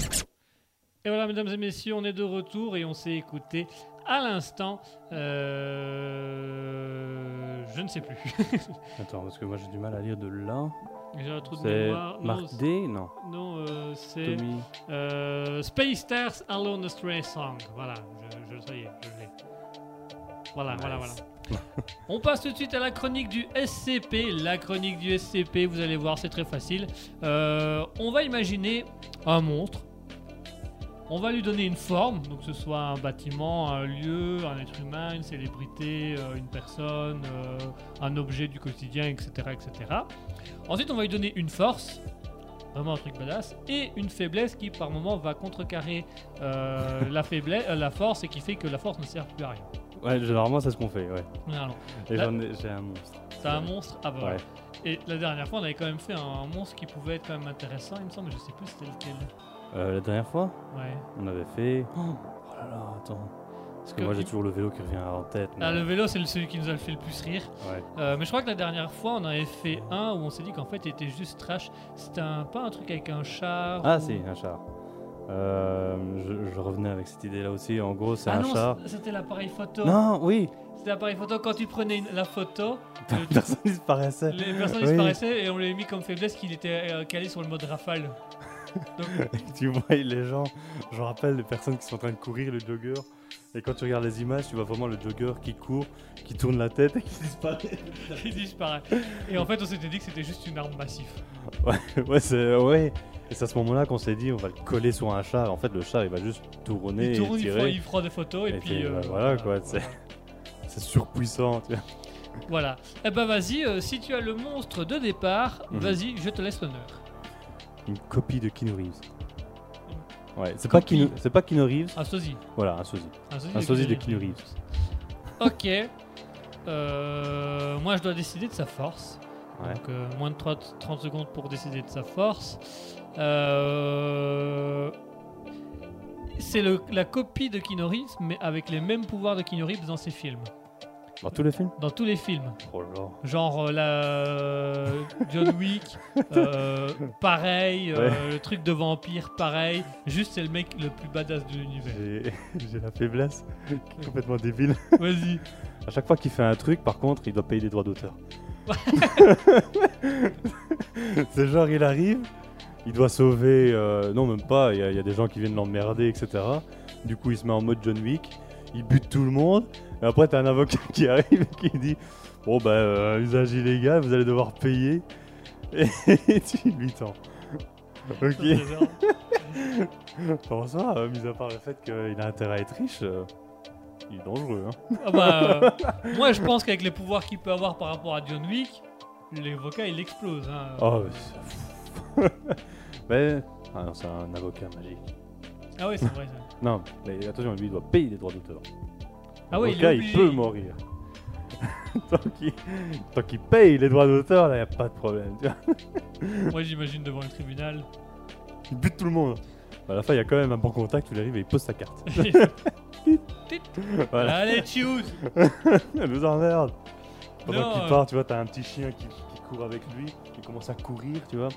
Et voilà, mesdames et messieurs, on est de retour et on s'est écouté à l'instant. euh, Je ne sais plus. Attends, parce que moi j'ai du mal à lire de là. J'ai un trou de C'est mémoire. Non, Mark D Non. Non, euh, c'est Tommy. euh, Space Stars Alone Stray Song. Voilà, je, je, ça y est, je l'ai. Voilà, voilà, voilà. On passe tout de suite à la chronique du SCP. La chronique du SCP, vous allez voir, c'est très facile. Euh, on va imaginer un monstre. On va lui donner une forme, donc que ce soit un bâtiment, un lieu, un être humain, une célébrité, euh, une personne, euh, un objet du quotidien, etc., etc. Ensuite, on va lui donner une force, vraiment un truc badass, et une faiblesse qui par moment va contrecarrer la faiblesse, la force, et qui fait que la force ne sert plus à rien. Ouais, généralement c'est ce qu'on fait, ouais. Et Là- j'en ai- j'ai un monstre. C'est un monstre ah bah voilà. Ouais. Et la dernière fois, on avait quand même fait un, un monstre qui pouvait être quand même intéressant, il me semble, mais je sais plus c'était lequel. Euh, la dernière fois, Ouais. on avait fait. Oh, oh là là, attends. Parce que Que- moi j'ai toujours le vélo qui revient en tête. Ah, le vélo, c'est le- celui qui nous a fait le plus rire. Ouais. Euh, mais je crois que la dernière fois, on avait fait un où on s'est dit qu'en fait, il était juste trash. C'était un, pas un truc avec un char. Ah ou- si, un char. Euh, je, je revenais avec cette idée là aussi. En gros, c'est Ah un non, char. c'était l'appareil photo. Non, oui. C'était l'appareil photo. Quand tu prenais une- la photo, le- Personne disparaissait. les personnes Oui. disparaissaient et on a mis comme faiblesse qu'il était euh, calé sur le mode rafale. Donc, tu vois les gens, je rappelle les personnes qui sont en train de courir, le jogger. Et quand tu regardes les images, tu vois vraiment le jogger qui court, qui tourne la tête et qui disparaît. il disparaît. Et en fait, on s'était dit que c'était juste une arme massive. ouais, c'est ouais. Et c'est à ce moment-là qu'on s'est dit, on va le coller sur un char. En fait, le char, il va juste tourner Il tourne, et il tirer. fera, il fera des photos et, Et puis. euh, bah, voilà, quoi, c'est- C'est surpuissant. Tu vois. Voilà. Eh ben vas-y, euh, si tu as le monstre de départ, Mhm. vas-y, je te laisse l'honneur. Une copie de Keanu Reeves. Ouais, c'est pas. Keanu, c'est pas Keanu Reeves. Un sosie. Voilà, un sosie. Un sosie, Un sosie de Keanu Reeves. Ok. Euh, moi, je dois décider de sa force. Ouais. Donc, euh, moins de 30, 30 secondes pour décider de sa force. Euh, C'est la copie de Keanu Reeves, mais avec les mêmes pouvoirs de Keanu Reeves dans ses films. Dans tous les films? Dans tous les films. Oh. Genre euh, la John Wick, euh, pareil, euh, le truc de vampire, pareil. Juste c'est le mec le plus badass de l'univers. J'ai j'ai la faiblesse qui est complètement débile. Vas-y. À chaque fois qu'il fait un truc, par contre, il doit payer des droits d'auteur. c'est genre, il arrive, il doit sauver. euh, non, même pas, il y, a- il y a des gens qui viennent l'emmerder, etc. Du coup, il se met en mode John Wick, il bute tout le monde. Et après, t'as un avocat qui arrive et qui dit Bon, bah, euh, usage illégal, vous allez devoir payer. Et tu lui tends. Ok. Pour ça, euh, mis à part le fait qu'il a intérêt à être riche, euh, il est dangereux. Hein. Ah bah, euh, moi je pense qu'avec les pouvoirs qu'il peut avoir par rapport à John Wick, l'avocat il explose. Hein. Oh, mais c'est- mais. Ah non, c'est un avocat magique. Ah ouais, c'est vrai ça. Non, mais attention, lui, il doit payer des droits d'auteur. Ah ouais, il est il, obligé. peut mourir. tant qu'il paye les droits d'auteur, là, il a pas de problème. tu vois. Moi j'imagine devant le tribunal. Il bute tout le monde. À la fin, il y a quand même un bon contact, il arrive et il pose sa carte. voilà. Allez, choose Elle nous emmerde. Pendant qu'il euh. part, tu vois, t'as un petit chien qui, qui court avec lui, il commence à courir, tu vois.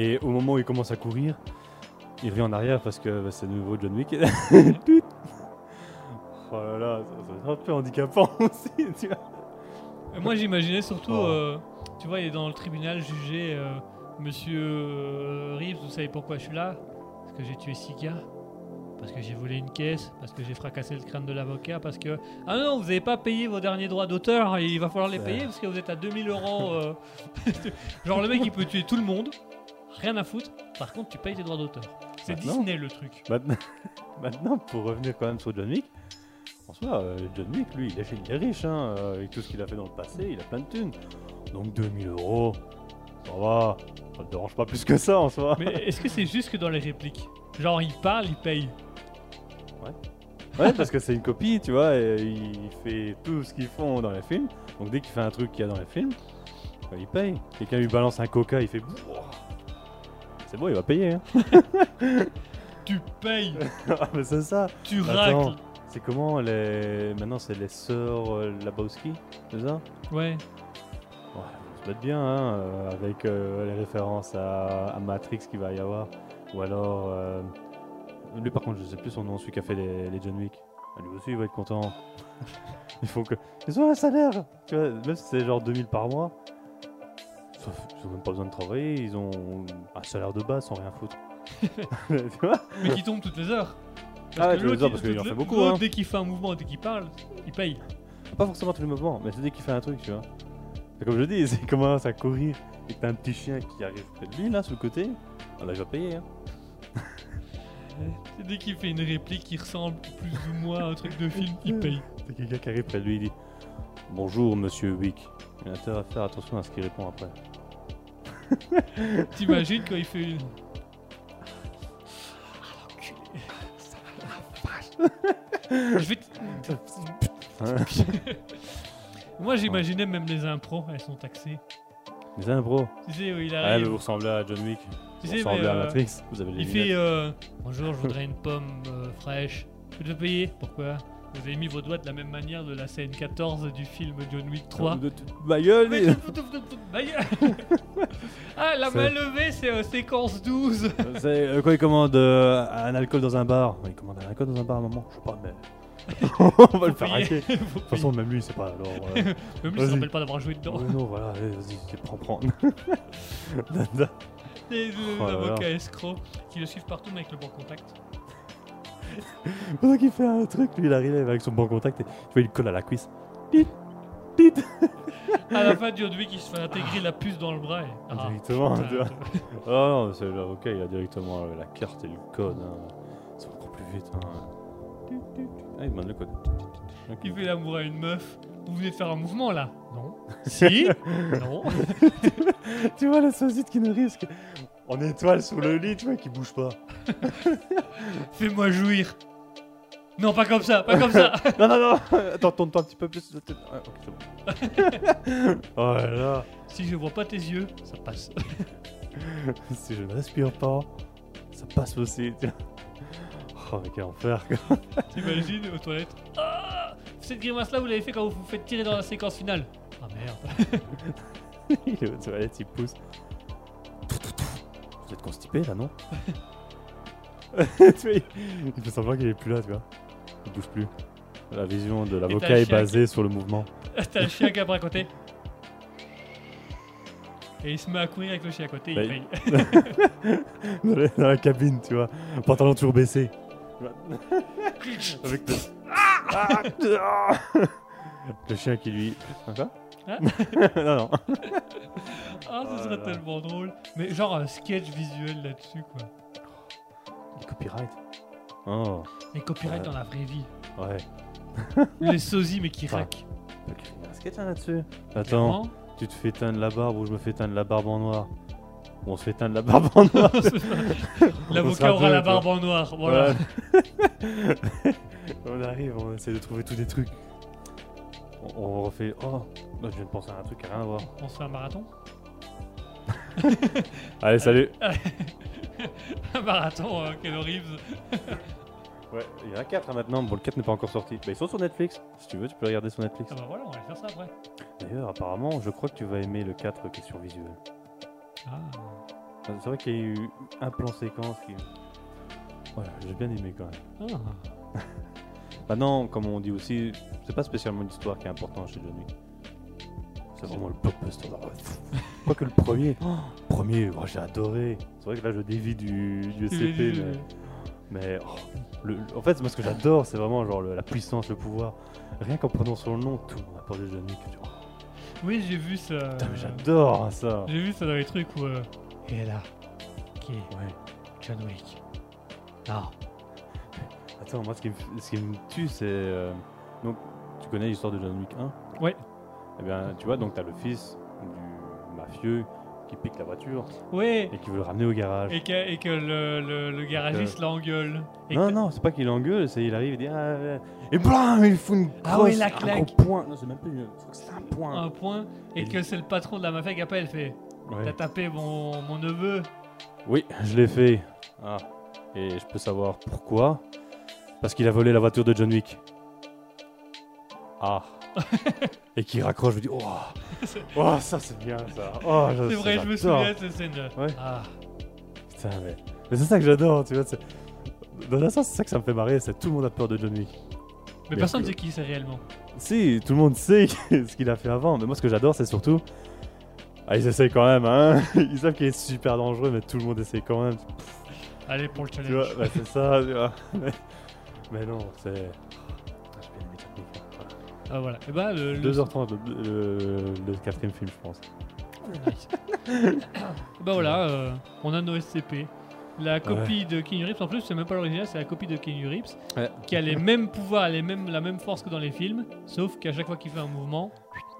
Et au moment où il commence à courir, il revient en arrière parce que bah, c'est de nouveau John Wick. Oh là là, ça, ça va être un peu handicapant aussi, tu vois. Et Moi j'imaginais surtout, Oh. euh, tu vois, il est dans le tribunal jugé euh, Monsieur euh, Reeves, vous savez pourquoi je suis là? Parce que j'ai tué six gars. Parce que j'ai volé une caisse, parce que j'ai fracassé le crâne de l'avocat, parce que... Ah non, vous n'avez pas payé vos derniers droits d'auteur, et il va falloir les payer parce que vous êtes à 2000 euros. euh. Genre le mec il peut tuer tout le monde, rien à foutre, par contre tu payes tes droits d'auteur. C'est. Disney le truc. Maintenant, maintenant, pour revenir quand même sur John Wick, en soi, euh, John Wick, lui, il est, il est riche, hein, euh, avec tout ce qu'il a fait dans le passé, il a plein de thunes. Donc 2000 euros, ça va, ça te dérange pas plus que ça en soi. Mais est-ce que c'est juste que dans les répliques Genre il parle, il paye. Ouais, parce que c'est une copie, tu vois, et il fait tout ce qu'ils font dans les films. Donc dès qu'il fait un truc qu'il y a dans les films, bah, il paye. Quelqu'un lui balance un coca, il fait. C'est bon, il va payer. Hein. Tu payes, ah, mais c'est ça. tu Attends. racles. C'est comment les. Maintenant, c'est les sœurs euh, Labowski, c'est ça? Ouais. Ouais, peut être bien, hein, euh, avec euh, les références à, à Matrix qu'il va y avoir. Ou alors. lui, par contre, je sais plus son nom, celui qui a fait les, les John Wick. Ah, Lui aussi, il va être content. il faut que. Ils ont un salaire Tu vois, même si c'est genre 2000 par mois. Ils ont même pas besoin de travailler, ils ont un salaire de base sans rien foutre. tu vois Mais qui tombe toutes les heures. Ah ouais, que les l'autre, heures, il- parce qu'il en fait beaucoup, l'autre, hein. Dès qu'il fait un mouvement, dès qu'il parle, il paye. Pas forcément tous les mouvements, mais c'est dès qu'il fait un truc, tu vois. C'est comme je dis, c'est commence à courir et que t'as un petit chien qui arrive près de lui, là, sur le côté. Ah là, il va payer, hein. Dès qu'il fait une réplique qui ressemble plus ou moins à un truc de film, il paye. C'est quelqu'un qui arrive près de lui, il dit Bonjour, monsieur Wick. Il a intérêt à faire attention à ce qu'il répond après. T'imagines quand il fait une. Je vais. t- Moi j'imaginais même les impros, elles sont taxées. Un bro. Tu sais, où il Ah, arrive. vous ressemblez à John Wick. tu Vous sais, ressemblez mais, à euh, Matrix. Vous avez les il lunettes. fait euh, Bonjour, je voudrais une pomme euh, fraîche. Je peux te payer Pourquoi? Vous avez mis vos doigts de la même manière de la scène 14 du film John Wick 3. De- de- Ma gueule, Mais-. Ma gueule. ah, la C'est- main levée, c'est euh, séquence 12. C'est euh, quoi, il commande euh, un alcool dans un bar. Il commande un alcool dans un bar à un moment. Je sais pas, mais. On va le faire payer. hacker. De toute façon, même lui, c'est pas alors. euh, Même lui, il se vas-y. rappelle pas d'avoir joué dedans. Ouais, non, voilà, allez, vas-y, prends, prends. Dada. Et Oh là l'avocat là. escroc qui le suivent partout, mais avec le bon contact. Pendant qu'il fait un truc, lui, il arrive avec son bon contact et tu vois, il colle à la cuisse. Tit, tit. À la fin, John Wick, il se fait intégrer la puce dans le bras. Et... Ah, Directement, putain. tu vois. Oh non, c'est l'avocat, il a directement euh, la carte et le code. Hein. Ça va encore plus vite. Hein. Ah, il demande le code. Il fait l'amour à une meuf. Vous venez de faire un mouvement là? Non. Si? Non. tu vois la saucite qui nous risque en étoile sur le lit, tu vois, qui bouge pas. Fais-moi jouir. Non, pas comme ça, pas comme ça. non, non, non Attends, tourne-toi un petit peu plus. Ah, ok, bon. oh là là si je vois pas tes yeux, ça passe. Si je ne respire pas, ça passe aussi. tu vois. Oh, mais quel enfer. T'imagines aux toilettes Ah Cette grimace là, vous l'avez fait quand vous vous faites tirer dans la séquence finale. Ah merde. Il est aux toilettes, il pousse. Vous êtes constipé là, non Tu vois, il fait semblant qu'il est plus là, tu vois. Il bouge plus. La vision de l'avocat est basée sur le mouvement. T'as le chien qui est à côté. Et il se met à courir avec le chien à côté, Bah, il il- paye. dans, la, dans la cabine, tu vois. Pantalon toujours baissé. Avec le... Ah le chien qui lui... Quoi? Hein Non, non. Ah, ce serait tellement drôle. Mais genre un sketch visuel là-dessus, quoi. Les copyright. Oh, Et copyright Ouais. dans la vraie vie. ouais. Les sosies, mais qui raquent. Il y a un sketch hein, là-dessus. Attends, Clairement. tu te fais teindre la barbe ou je me fais teindre la barbe en noir? Ou on se fait teindre la barbe en noir? L'avocat aura la barbe en noir. Voilà. On arrive, on essaie de trouver tous des trucs. On, on refait. Oh, je viens de penser à un truc qui a rien à voir. On se fait un marathon Allez, salut Un marathon, euh, Keanu Reeves. Ouais, il y en a 4 maintenant. Bon, le 4 n'est pas encore sorti. Bah, ils sont sur Netflix. Si tu veux, tu peux regarder sur Netflix. Ah bah voilà, on va faire ça après. D'ailleurs, apparemment, je crois que tu vas aimer le 4 qui est sur visuel. Ah. C'est vrai qu'il y a eu un plan séquence qui. Ouais, j'ai bien aimé quand même. Ah. Maintenant, comme on dit aussi, c'est pas spécialement l'histoire qui est importante chez John Wick. C'est vraiment le blockbuster. Quoique le premier, premier, oh, j'ai adoré. C'est vrai que là je dévie du, du SCP, mais, mais oh, le- le- en fait, moi ce que j'adore, c'est vraiment genre le- la puissance, le pouvoir. Rien qu'en prononçant son nom, tout le monde a parlé de John Wick. Tu vois. Oui, j'ai vu ça. Putain, mais j'adore hein, ça. J'ai vu ça dans les trucs où. euh, Et là, qui est Ouais. John Wick Non. Attends, moi ce qui me, f- ce qui me tue, c'est. euh, donc, tu connais l'histoire de John Wick 1 Ouais. Eh bien, tu vois, donc t'as le fils du mafieux qui pique la voiture Ouais. et qui veut le ramener au garage. Et que, et que le, le, le garagiste l'engueule. Et non, non, c'est pas qu'il engueule, c'est il arrive et dit ah, et blam, il fout une Ah grosse, oui, la un claque. gros point. Non, c'est même plus, c'est un point. un point. Et Et- que c'est le patron de la mafia qui appelle, fait Ouais. T'as tapé mon, mon neveu. Oui, je l'ai fait. Ah, et je peux savoir pourquoi? Parce qu'il a volé la voiture de John Wick. Ah. Et qui raccroche, je me dis oh, Oh, ça c'est bien ça. Oh, C'est vrai, je me souviens de cette scène. Ouais. Ah, Putain, mais, mais c'est ça que j'adore, tu vois. Dans un sens, c'est ça que ça me fait marrer, c'est tout le monde a peur de John Wick. mais personne ne sait qui c'est réellement. Si, tout le monde sait ce qu'il a fait avant, mais moi ce que j'adore, c'est surtout. Ah, ils essayent quand même, hein. Ils savent qu'il est super dangereux, mais tout le monde essaye quand même. Allez pour le Tu challenge. vois, ouais, c'est ça, tu vois. Mais, mais non, c'est. Ah voilà. Et bah le, le- 2h30, le, le- le quatrième film, je pense. Nice. bah voilà, euh, on a nos SCP. La copie de Keanu Reeves, en plus, c'est même pas l'original, c'est la copie de Keanu Reeves Ouais. qui a les mêmes pouvoirs, les mêmes, la même force que dans les films, sauf qu'à chaque fois qu'il fait un mouvement,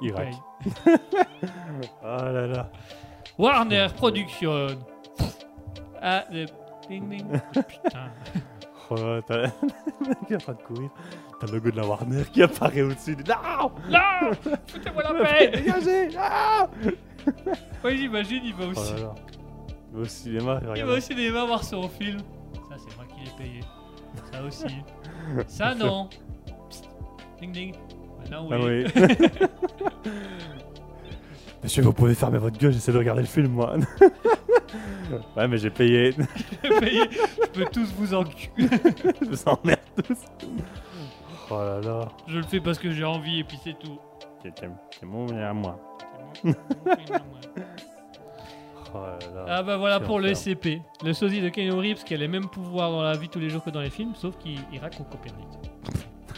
Irak. pareil. Ah là là. Warner Production. Ah, le... ding ding. Putain. Oh, t'as en train de courir. T'as le logo de la Warner qui apparaît au-dessus. Non Là Foutez-moi la paix Dégagez Ah Ouais, j'imagine, il va Oh aussi. là là. Il va au cinéma, Il va aussi cinéma voir son film. Ça, c'est moi qui l'ai payé. Ça aussi. Ça, non. Psst. Ding ding. Maintenant, oui. Ah oui. Monsieur, vous pouvez fermer votre gueule, j'essaie de regarder le film, moi. ouais, mais j'ai payé. J'ai payé. Je peux tous vous enculer. Je vous emmerde tous. Oh là là. Je le fais parce que j'ai envie et puis c'est tout. C'est mon bien à moi. C'est mon film, moi. Oh là là. Ah bah voilà pour le. SCP. Le sosie de Keanu Reeves qui a les mêmes pouvoirs dans la vie tous les jours que dans les films, sauf qu'il il raconte au Copernic.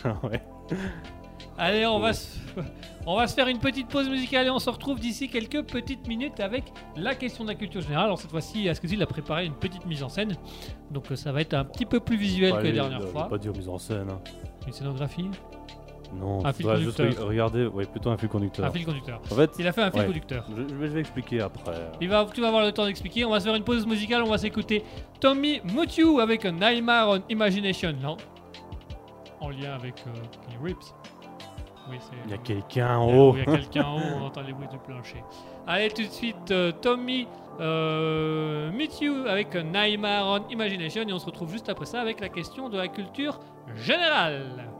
ouais. Allez, on va, se... on va se faire une petite pause musicale et on se retrouve d'ici quelques petites minutes avec la question de la culture générale. Alors cette fois-ci, Asketil a préparé une petite mise en scène. Donc euh, ça va être un petit peu plus visuel que Allez, la dernière fois. Pas dire mise en scène. hein. Une scénographie, Non, Un fil juste conducteur. re- regarder, ouais, plutôt un fil conducteur. un fil conducteur. En fait, Il a fait un fil Ouais. conducteur. je, je vais, je vais expliquer après. Il va, tu vas avoir le temps d'expliquer. On va se faire une pause musicale. On va s'écouter Tommy Mutiu avec un Nightmare on Imagination. Non. En lien avec euh, Reeves. Oui, c'est. Il y a quelqu'un en haut. Il y a quelqu'un en haut, on entend les bruits du plancher. Allez, tout de suite, euh, Tommy euh, Meet You avec Nightmare on Imagination. Et on se retrouve juste après ça avec la question de la culture générale.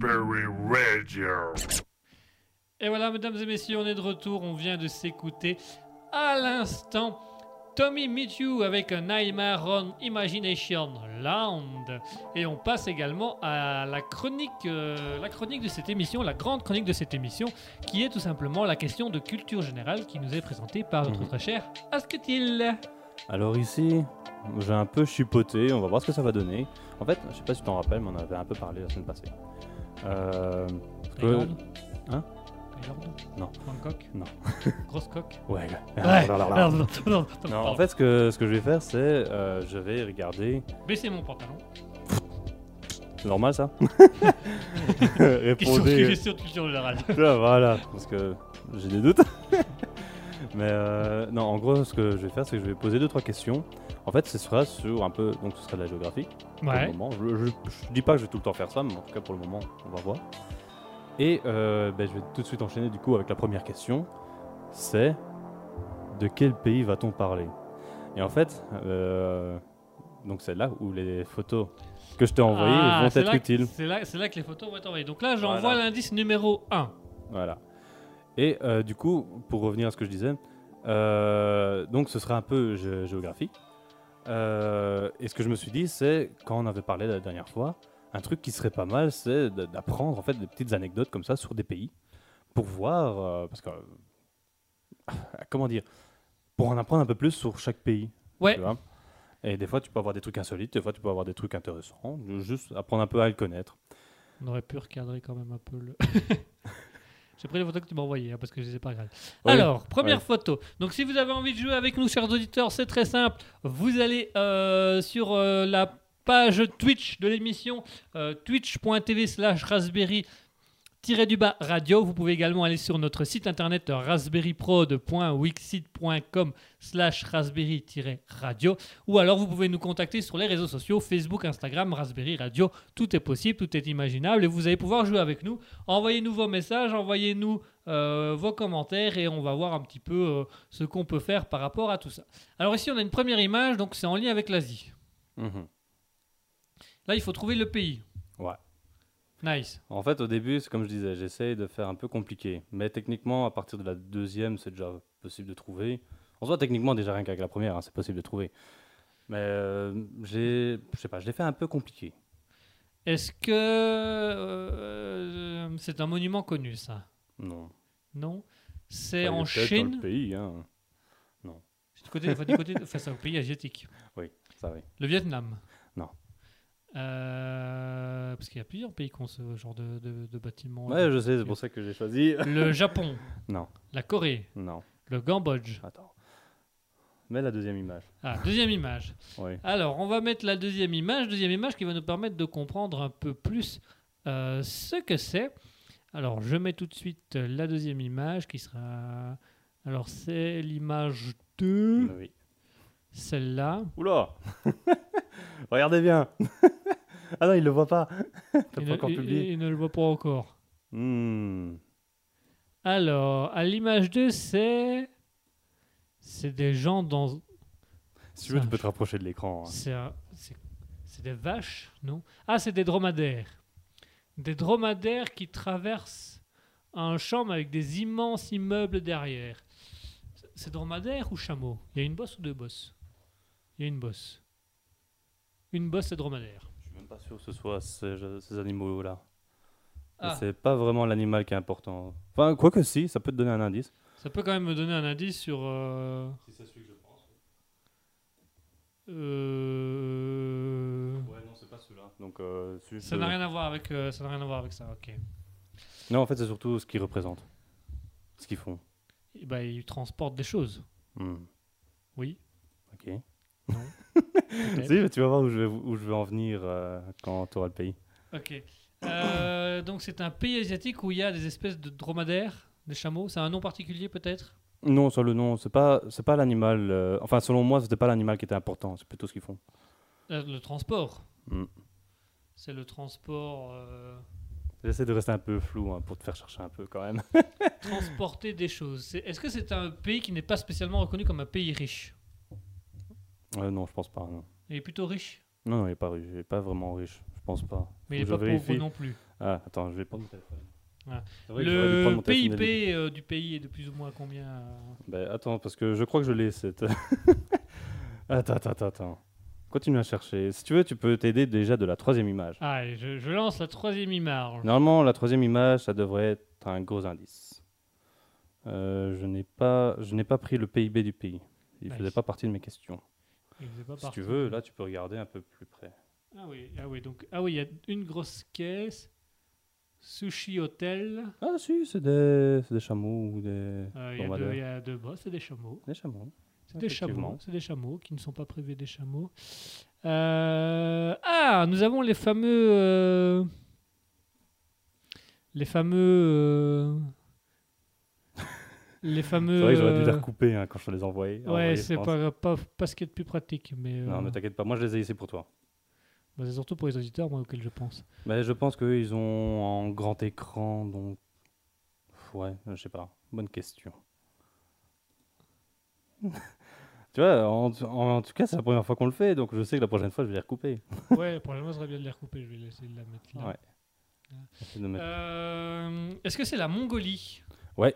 Raspberry Radio. Et voilà, mesdames et messieurs, on est de retour. On vient de s'écouter à l'instant Tommy Meet You avec un Nightmare on Imagination Land. Et on passe également à la chronique, euh, la chronique de cette émission, la grande chronique de cette émission, qui est tout simplement la question de culture générale qui nous est présentée par notre Mhm. très cher Asketil. Alors ici, j'ai un peu chipoté, on va voir ce que ça va donner. En fait, je sais pas si tu t'en rappelles, mais on en avait un peu parlé la semaine passée. Euh, Thaïlande Hein Thaïlande Non. Bangkok Non. Grosse coque Ouais. Ouais. Non, en fait, ce que, ce que je vais faire, c'est euh, je vais regarder. Baissez mon pantalon. C'est normal ça? Question, Répondez. question de culture générale. Voilà, parce que j'ai des doutes. Mais euh, non, en gros, ce que je vais faire, c'est que je vais poser deux trois questions. En fait, ce sera sur un peu, donc ce sera de la géographie. pour Ouais. le moment. Je, je, je dis pas que je vais tout le temps faire ça, mais en tout cas pour le moment, on va voir. Et euh, ben, je vais tout de suite enchaîner du coup avec la première question. C'est de quel pays va-t-on parler? Et en fait, euh, donc c'est là où les photos que je t'ai envoyées Ah, vont être utiles. C'est là, que les photos vont être envoyées. Donc là, j'envoie Voilà. l'indice numéro 1. Voilà. Et euh, du coup, pour revenir à ce que je disais, euh, donc ce sera un peu gé- géographie. Euh, et ce que je me suis dit, c'est quand on avait parlé la dernière fois, un truc qui serait pas mal, c'est d'apprendre en fait des petites anecdotes comme ça sur des pays pour voir, parce que comment dire, pour en apprendre un peu plus sur chaque pays. Ouais. tu vois. Et des fois, tu peux avoir des trucs insolites, des fois, tu peux avoir des trucs intéressants, juste apprendre un peu à le connaître. On aurait pu recadrer quand même un peu le. J'ai pris les photos que tu m'as envoyées hein, parce que je les ai pas regardées. Oui. Alors, première photo. Donc, si vous avez envie de jouer avec nous, chers auditeurs, c'est très simple. Vous allez euh, sur euh, la page Twitch de l'émission, euh, twitch.tv slash raspberry du bas radio. Vous pouvez également aller sur notre site internet raspberryprod.wixit.com slash raspberry-radio ou alors vous pouvez nous contacter sur les réseaux sociaux Facebook, Instagram, Raspberry Radio. Tout est possible, tout est imaginable et vous allez pouvoir jouer avec nous. Envoyez-nous vos messages, envoyez-nous euh, vos commentaires et on va voir un petit peu euh, ce qu'on peut faire par rapport à tout ça. Alors ici on a une première image, donc c'est en lien avec l'Asie. Mhm. Là il faut trouver le pays. Ouais. Nice. En fait, au début, c'est comme je disais, j'essaye de faire un peu compliqué. Mais techniquement, à partir de la deuxième, c'est déjà possible de trouver. En soi, techniquement, déjà rien qu'avec la première, hein, c'est possible de trouver. Mais euh, j'ai, je sais pas, je l'ai fait un peu compliqué. Est-ce que euh, c'est un monument connu ça? Non. Non? C'est Enfin, il en est peut-être dans Chine? le pays, hein. Du côté, enfin, du côté, enfin, c'est un pays asiatique. Ça oui. Le Vietnam Non. Euh, parce qu'il y a plusieurs pays qui ont ce genre de, de, de. Ouais, je sais, c'est pour ça que j'ai choisi. Le Japon, Non, la Corée, non. le Cambodge. Attends. Mets la deuxième image. Ah, deuxième image. Oui. Alors, on va mettre la deuxième image. Deuxième image qui va nous permettre de comprendre un peu plus euh, ce que c'est. Alors, je mets tout de suite la deuxième image qui sera. Alors, c'est l'image 2, Oui. Celle-là. Oula Regardez bien Ah non, il le voit pas T'as Il, pas ne- encore il- publié il ne le voit pas encore. Hmm. Alors, à l'image 2, c'est. C'est des gens dans. Si tu veux, tu peux te rapprocher de l'écran. hein. C'est un- des vaches, non? Ah, c'est des dromadaires. Des dromadaires qui traversent un champ avec des immenses immeubles derrière. C'est- C'est dromadaire ou chameau? Il y a une bosse ou deux bosses? Il y a une bosse. Une bosse et dromadaire. Je suis même pas sûr que ce soit ces, ces animaux-là. Ah, C'est pas vraiment l'animal qui est important. Enfin, quoi que si, ça peut te donner un indice. ça peut quand même me donner un indice sur. euh, Si c'est celui que je pense. euh, Ouais, non, c'est pas celui-là. Donc, euh, celui Ça n'a rien à voir avec. euh, ça n'a rien à voir avec ça. Ok. Non, en fait, c'est surtout ce qu'ils représentent. Ce qu'ils font. Ben, ils transportent des choses. Hmm. Oui. Ok. Non. si, tu vas voir où je vais, où je vais en venir euh, quand tu auras le pays. Ok. Euh, donc c'est un pays asiatique où il y a des espèces de dromadaires, des chameaux. C'est un nom particulier peut-être? Non, sur le nom, c'est pas, c'est pas l'animal. euh, Enfin, selon moi, c'était pas l'animal qui était important. C'est plutôt ce qu'ils font. Euh, Le transport. Mm. C'est le transport. euh, J'essaie de rester un peu flou hein, pour te faire chercher un peu quand même. transporter des choses. C'est- Est-ce que c'est un pays qui n'est pas spécialement reconnu comme un pays riche? Euh, non, je pense pas. Non. Il est plutôt riche. Non, non, il est pas riche. Il est pas vraiment riche. Je pense pas. Mais il Faut est que pas je pauvre vérifie. non plus. Ah, attends, je vais prendre mon téléphone. Ah. Le. PIB euh, du pays est de plus ou moins combien euh, Ben, attends, parce que je crois que je l'ai cette. attends, attends, attends. Continue à chercher. Si tu veux, tu peux t'aider déjà de la troisième image. Allez, je, je lance la troisième image. Normalement, la troisième image, ça devrait être un gros indice. Euh, je n'ai pas, je n'ai pas pris le PIB du pays. Il Nice. faisait pas partie de mes questions. Pas Si tu veux, là, tu peux regarder un peu plus près. Ah oui, ah oui, donc ah oui, il y a une grosse caisse. Sushi Hotel. Ah, si, c'est des, c'est des chameaux ou des. Euh, Il y, deux- il y a deux bras, c'est des chameaux. Des chameaux. C'est des chameaux. C'est des chameaux qui ne sont pas privés des chameaux. Euh, Ah, nous avons les fameux. euh, Les fameux. Euh, Les fameux. C'est vrai que j'aurais dû les euh, recouper hein, quand je te les envoyais. Ouais, c'est pas, pas, pas ce qui est le plus pratique, mais. euh, Non, mais t'inquiète pas, moi je les ai ici pour toi. bah, c'est surtout pour les auditeurs, moi, auxquels je pense. Mais je pense qu'eux, ils ont en grand écran, donc. Ouais, je sais pas. Bonne question. tu vois, en, en- en tout cas, c'est la première fois qu'on le fait, donc je sais que la prochaine fois, je vais les recouper. Ouais, pour moi, ça serait bien de les recouper. Je vais essayer de la mettre là. Ouais. Euh, Est-ce que c'est la Mongolie? Ouais.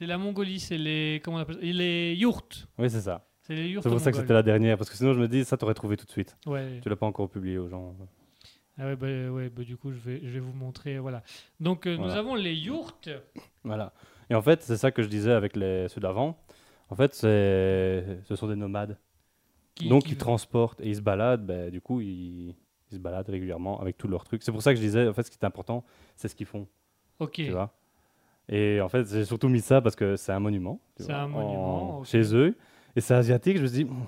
C'est la Mongolie, c'est les. Comment on appelle ça Les yurts. Oui, c'est ça. C'est les yurts. C'est pour ça que c'était la dernière, parce que sinon, je me dis, ça, t'aurais trouvé tout de suite. Ouais. Tu l'as pas encore publié aux gens. Ah ouais, bah, ouais, bah, du coup, je vais, je vais vous montrer. Voilà. Donc, euh, nous avons les yurts. Voilà. Et en fait, c'est ça que je disais avec les, ceux d'avant. En fait, c'est, ce sont des nomades. Qui, Donc, qui- ils transportent et ils se baladent. Ben, du coup, ils, ils se baladent régulièrement avec tous leurs trucs. C'est pour ça que je disais, en fait, ce qui est important, c'est ce qu'ils font. Ok. Tu vois? Et en fait, j'ai surtout mis ça parce que c'est un monument. C'est un monument, en-. Chez eux. Et c'est asiatique. Je me dis, hmm,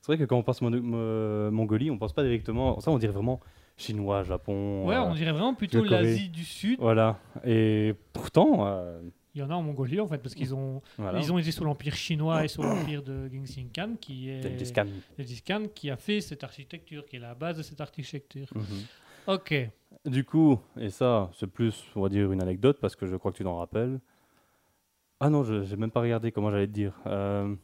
c'est vrai que quand on pense Mongolie, on pense pas directement. Ça, on dirait vraiment chinois, Japon. Ouais, euh, on dirait vraiment plutôt l'Asie du Sud. Voilà. Et pourtant, euh, Il y en a en Mongolie, en fait, parce qu'ils ont, voilà. ils ont été sous l'Empire chinois et sous l'Empire de Genghis Khan, qui est. Gengis Khan. Qui a fait cette architecture, qui est la base de cette architecture. Mhm. Ok. Du coup, et ça, c'est plus, on va dire, une anecdote parce que je crois que tu t'en rappelles. Ah non, je n'ai même pas regardé comment j'allais te dire. Euh,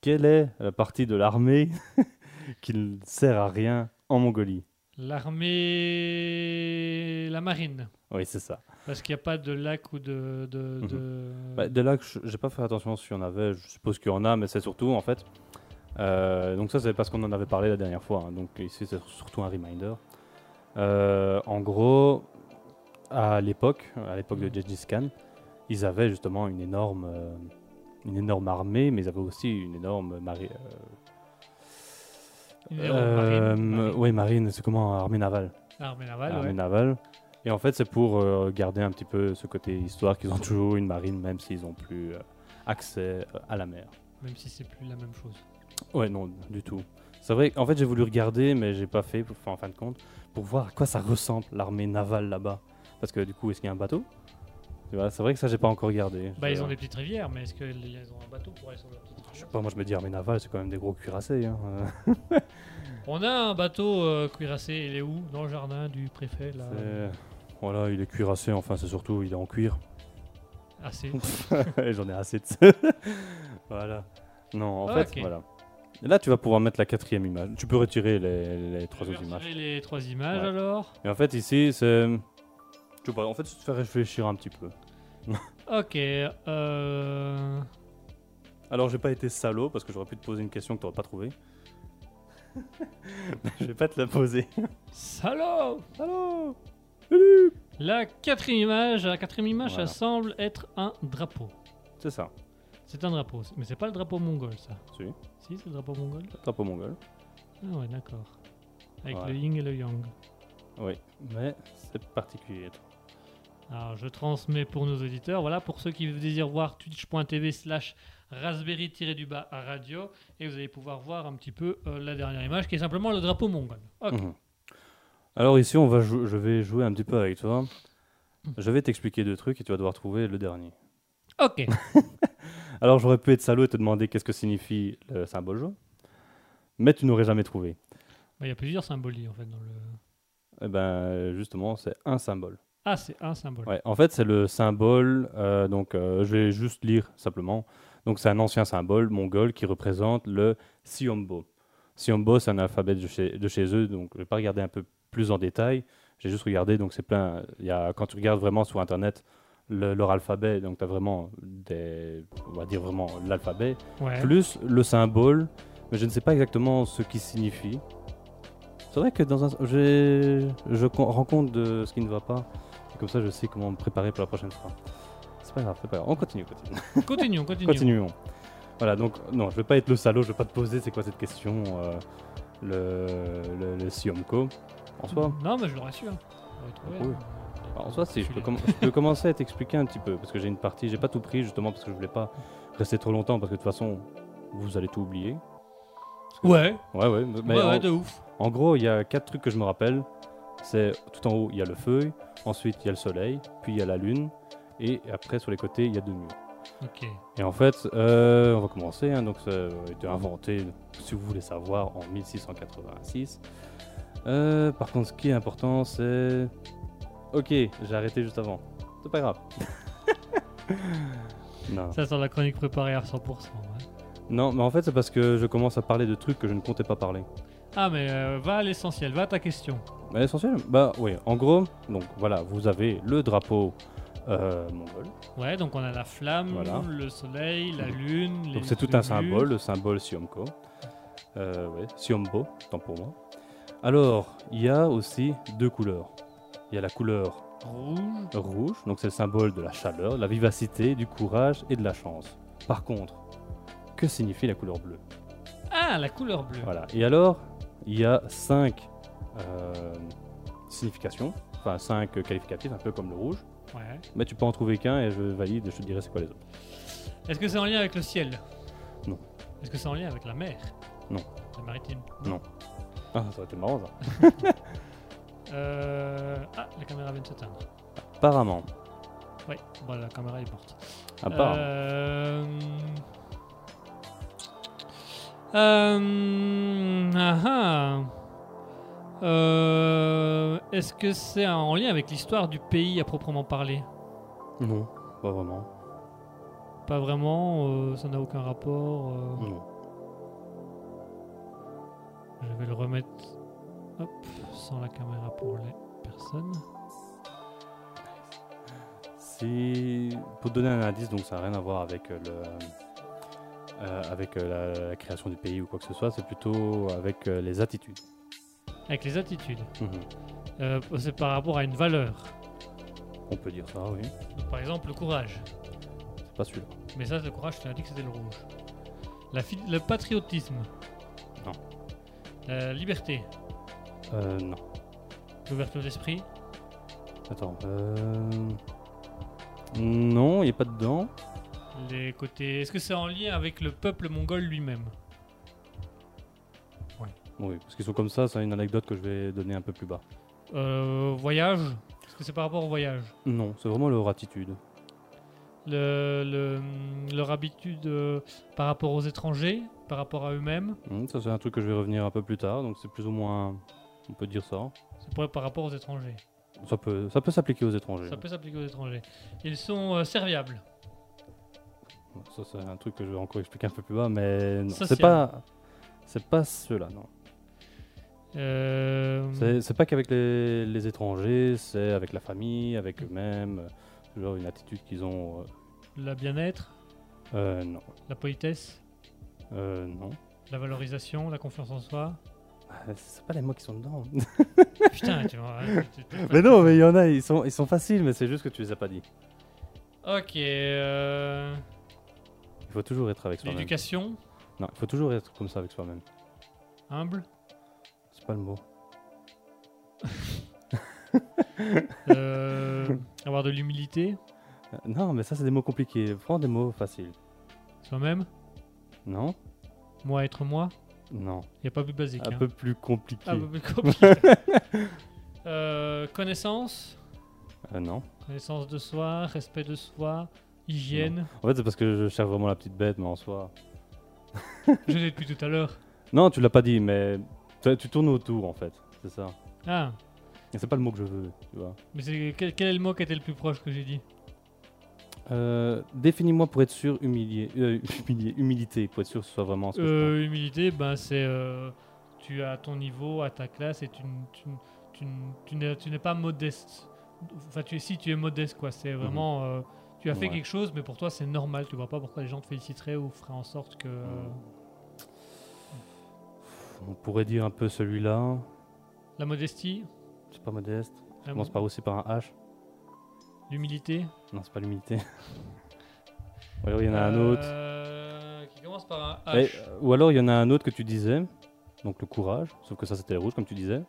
quelle est la partie de l'armée qui ne sert à rien en Mongolie? L'armée. La marine. Oui, c'est ça. Parce qu'il n'y a pas de lac ou de. de, Mhm. de- Bah, de je- j'ai pas fait attention s'il y en avait, je suppose qu'il y en a, mais c'est surtout en fait. euh, donc ça, c'est parce qu'on en avait parlé la dernière fois. hein, donc ici, c'est surtout un reminder. Euh, en gros, à l'époque, à l'époque de Gengis Khan, ils avaient justement une énorme, euh, une énorme armée, mais ils avaient aussi une énorme énorme marine, marine. Oui, marine. C'est comment armée navale. Armée navale, armée ouais. navale. Et en fait, c'est pour euh, garder un petit peu ce côté histoire qu'ils ont toujours une marine, même s'ils n'ont plus euh, accès euh, à la mer. Même si c'est plus la même chose. Ouais, non, du tout. C'est vrai, en fait, j'ai voulu regarder, mais j'ai pas fait, pour- en fin de compte, pour voir à quoi ça ressemble l'armée navale là-bas. Parce que du coup, est-ce qu'il y a un bateau? C'est vrai que ça, j'ai pas encore regardé. Bah, ils ont des petites rivières, mais est-ce qu'ils ont un bateau pour aller sur leur petite Je sais rivière pas, moi je me dis armée navale, c'est quand même des gros cuirassés. Hein. On a un bateau euh, cuirassé, il est où? Dans le jardin du préfet, là Voilà, il est cuirassé, enfin, c'est surtout, il est en cuir. Assez. J'en ai assez de ça. voilà. Non, en Ok. fait, voilà. Et là, tu vas pouvoir mettre la quatrième image. Tu peux retirer les, les trois autres images. retirer les trois images Ouais. alors? Et en fait, ici, c'est. Je sais pas, en fait, ça te fait réfléchir un petit peu. Ok. Euh... Alors, j'ai pas été salaud parce que j'aurais pu te poser une question que t'aurais pas trouvée. je vais pas te la poser. Salaud Salaud La quatrième image, la quatrième image, Voilà. ça semble être un drapeau. C'est ça, C'est un drapeau, mais c'est pas le drapeau mongol, ça. si. Si, c'est le drapeau mongol. Drapeau mongol. Ah ouais, d'accord. Avec le yin et le yang. Oui, mais c'est particulier. Alors, je transmets pour nos auditeurs. Voilà, pour ceux qui désirent voir twitch.tv slash raspberry-du-bas à radio. Et vous allez pouvoir voir un petit peu euh, la dernière image qui est simplement le drapeau mongol. Ok. Mhm. Alors ici, on va je vais jouer un petit peu avec toi. Mhm. Je vais t'expliquer deux trucs et tu vas devoir trouver le dernier. Ok. Alors j'aurais pu être salaud et te demander qu'est-ce que signifie le symbole jaune, mais tu n'aurais jamais trouvé. Bah, Il y a plusieurs symboles en fait dans le. Eh ben justement, c'est un symbole. Ah, c'est un symbole. Ouais, en fait, c'est le symbole. euh, donc, euh, je vais juste lire simplement. Donc, c'est un ancien symbole mongol qui représente le Siombo. Siombo, c'est un alphabet de chez, de chez eux, donc je vais pas regarder un peu plus en détail. J'ai juste regardé, donc c'est plein. Il y a, quand tu regardes vraiment sur Internet le- leur alphabet, donc tu as vraiment des, on va dire vraiment l'alphabet, Ouais. plus le symbole, mais je ne sais pas exactement ce qui signifie. C'est vrai que dans un, je rends compte de ce qui ne va pas, et comme ça je sais comment me préparer pour la prochaine fois. C'est pas grave, c'est pas grave. On continue, continue. Continuons, continuons. Continuons. Voilà, donc non, je vais pas être le salaud, je vais pas te poser c'est quoi cette question, euh, le, le, le Siomko. En soi, Non, mais je l'aurais su. hein. Oui. En soi, si, je peux, je commencer à t'expliquer un petit peu, parce que j'ai une partie, j'ai pas tout pris justement parce que je voulais pas rester trop longtemps, parce que de toute façon, vous allez tout oublier. Ouais, Ouais, ouais, mais ouais, en, ouais, de ouf. en gros, il y a quatre trucs que je me rappelle. C'est tout en haut, il y a le feu, ensuite il y a le soleil, puis il y a la lune, et après sur les côtés, il y a deux murs. Ok. Et en fait, euh, on va commencer. hein, donc, ça a été inventé, si vous voulez savoir, en 1686. Euh, par contre, ce qui est important, c'est. Ok, j'ai arrêté juste avant. C'est pas grave. non. Ça, c'est la chronique préparée à 100%. ouais. non, mais en fait, c'est parce que je commence à parler de trucs que je ne comptais pas parler. Ah, mais euh, va à l'essentiel, va à ta question. Mais l'essentiel, bah oui, en gros, donc voilà, vous avez le drapeau euh, mongol. Ouais, donc on a la flamme, Voilà. le soleil, la Mhm. lune. les Donc c'est tout un symbole, le symbole Siomko. Euh, ouais, Siombo, tant pour moi. Alors, il y a aussi deux couleurs. Il y a la couleur Rouge. rouge, donc c'est le symbole de la chaleur, de la vivacité, du courage et de la chance. Par contre, que signifie la couleur bleue? Ah, la couleur bleue. Voilà. Et alors, il y a cinq euh, significations, enfin cinq qualificatifs, un peu comme le rouge. Ouais. Mais tu peux en trouver qu'un et je valide et je te dirai c'est quoi les autres. Est-ce que c'est en lien avec le ciel? Non. Est-ce que c'est en lien avec la mer? Non. La maritime? Non. Ah, ça aurait été marrant ça. Euh... Ah, la caméra vient de s'éteindre. Apparemment. Ouais, bon, la caméra est morte. Apparemment. Euh... Euh... ah ah. Euh, Est-ce que c'est en lien avec l'histoire du pays à proprement parler? Non, pas vraiment. Pas vraiment, euh, ça n'a aucun rapport. Non. Je vais le remettre hop, sans la caméra pour les personnes. Si pour donner un indice, donc ça n'a rien à voir avec euh, le euh, avec euh, la, la création du pays ou quoi que ce soit, c'est plutôt avec euh, les attitudes. Avec les attitudes. Mhm. Euh, c'est par rapport à une valeur. On peut dire ça, oui. Par exemple, le courage. C'est pas celui-là. Mais ça, le courage, tu as dit que c'était le rouge. La le patriotisme. Non. La liberté. Euh, non. L'ouverture d'esprit. Attends. Euh... Non, il n'est pas dedans. Les côtés. Est-ce que c'est en lien avec le peuple mongol lui-même? Oui, parce qu'ils sont comme ça, c'est une anecdote que je vais donner un peu plus bas. Euh, Voyage? Est-ce que c'est par rapport au voyage? Non, c'est vraiment leur attitude. le, le- leur habitude euh, par rapport aux étrangers, par rapport à eux-mêmes, Hmm, ça, c'est un truc que je vais revenir un peu plus tard, donc c'est plus ou moins. On peut dire ça. c'est pour- par rapport aux étrangers. Ça peut, ça peut s'appliquer aux étrangers. Ça peut s'appliquer aux étrangers. Ils sont euh, serviables. Ça, c'est un truc que je vais encore expliquer un peu plus bas, mais c'est pas. C'est pas ceux-là, non. Euh, C'est pas qu'avec les, les étrangers, c'est avec la famille, avec eux-mêmes. euh, Genre une attitude qu'ils ont. euh, La bien-être, Euh, non. la politesse, non. la valorisation, la confiance en soi. Ah, C'est pas les mots qui sont dedans. Putain, tu vois. mais non, mais il y en a, ils sont, ils sont faciles, mais c'est juste que tu les as pas dit. Ok. euh, Il faut toujours être avec soi-même. L'éducation, Non, il faut toujours être comme ça avec soi-même. humble. C'est pas le mot. euh, avoir de l'humilité, Euh, Non, mais ça, c'est des mots compliqués. Prends des mots faciles. soi-même. Non Moi être moi. Non. Il n'y a pas plus basique. Un hein. peu plus compliqué. Un peu plus compliqué. Euh, connaissance. Euh, non. Connaissance de soi, respect de soi, hygiène. En fait, c'est parce que je cherche vraiment la petite bête, mais en soi. Je l'ai depuis tout à l'heure. Non, tu l'as pas dit, mais tu, tu tournes autour, en fait. C'est ça. Ah, c'est pas le mot que je veux, tu vois. mais c'est quel, quel est le mot qui était le plus proche que j'ai dit? Euh, Définis-moi pour être sûr, humilié, euh, humilié, humilité, pour être sûr que ce soit vraiment ce que euh, Humilité, ben c'est euh, tu as ton niveau, à ta classe, et tu, n'es, pas modeste. Enfin, tu es, si tu es modeste, quoi. C'est vraiment. euh, tu as fait Ouais. quelque chose, mais pour toi, c'est normal. Tu vois pas pourquoi les gens te féliciteraient ou feraient en sorte que. On pourrait dire un peu celui-là. La modestie, C'est pas modeste. Ça commence par aussi par un H? l'humilité. Non, c'est pas l'humilité. ou alors il y en a un autre. Euh, Qui commence par un Eh, H. euh, ou alors il y en a un autre que tu disais. Donc le courage. Sauf que ça c'était rouge comme tu disais.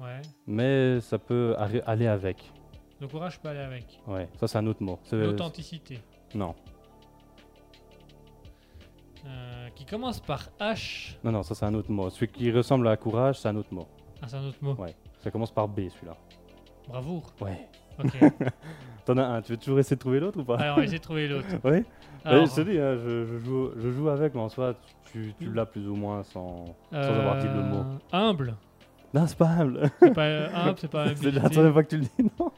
Ouais. Mais ça peut aller avec. Le courage peut aller avec. Ouais, ça c'est un autre mot. L'authenticité. Non, Euh, qui commence par H. non, non, ça c'est un autre mot. Celui qui ressemble à courage, c'est un autre mot. Ah, c'est un autre mot. Ouais. Ça commence par B celui-là. Bravoure. Ouais. Ok. T'en as un. Tu veux toujours essayer de trouver l'autre ou pas? Alors, on va essayer de trouver l'autre. Oui. Alors, je te dis, hein, je, je joue, je joue avec, mais en soi, tu, tu l'as plus ou moins sans, sans avoir dit le mot. Humble. Non, c'est pas humble. C'est pas euh, humble, c'est pas c'est la troisième fois que tu le dis, non?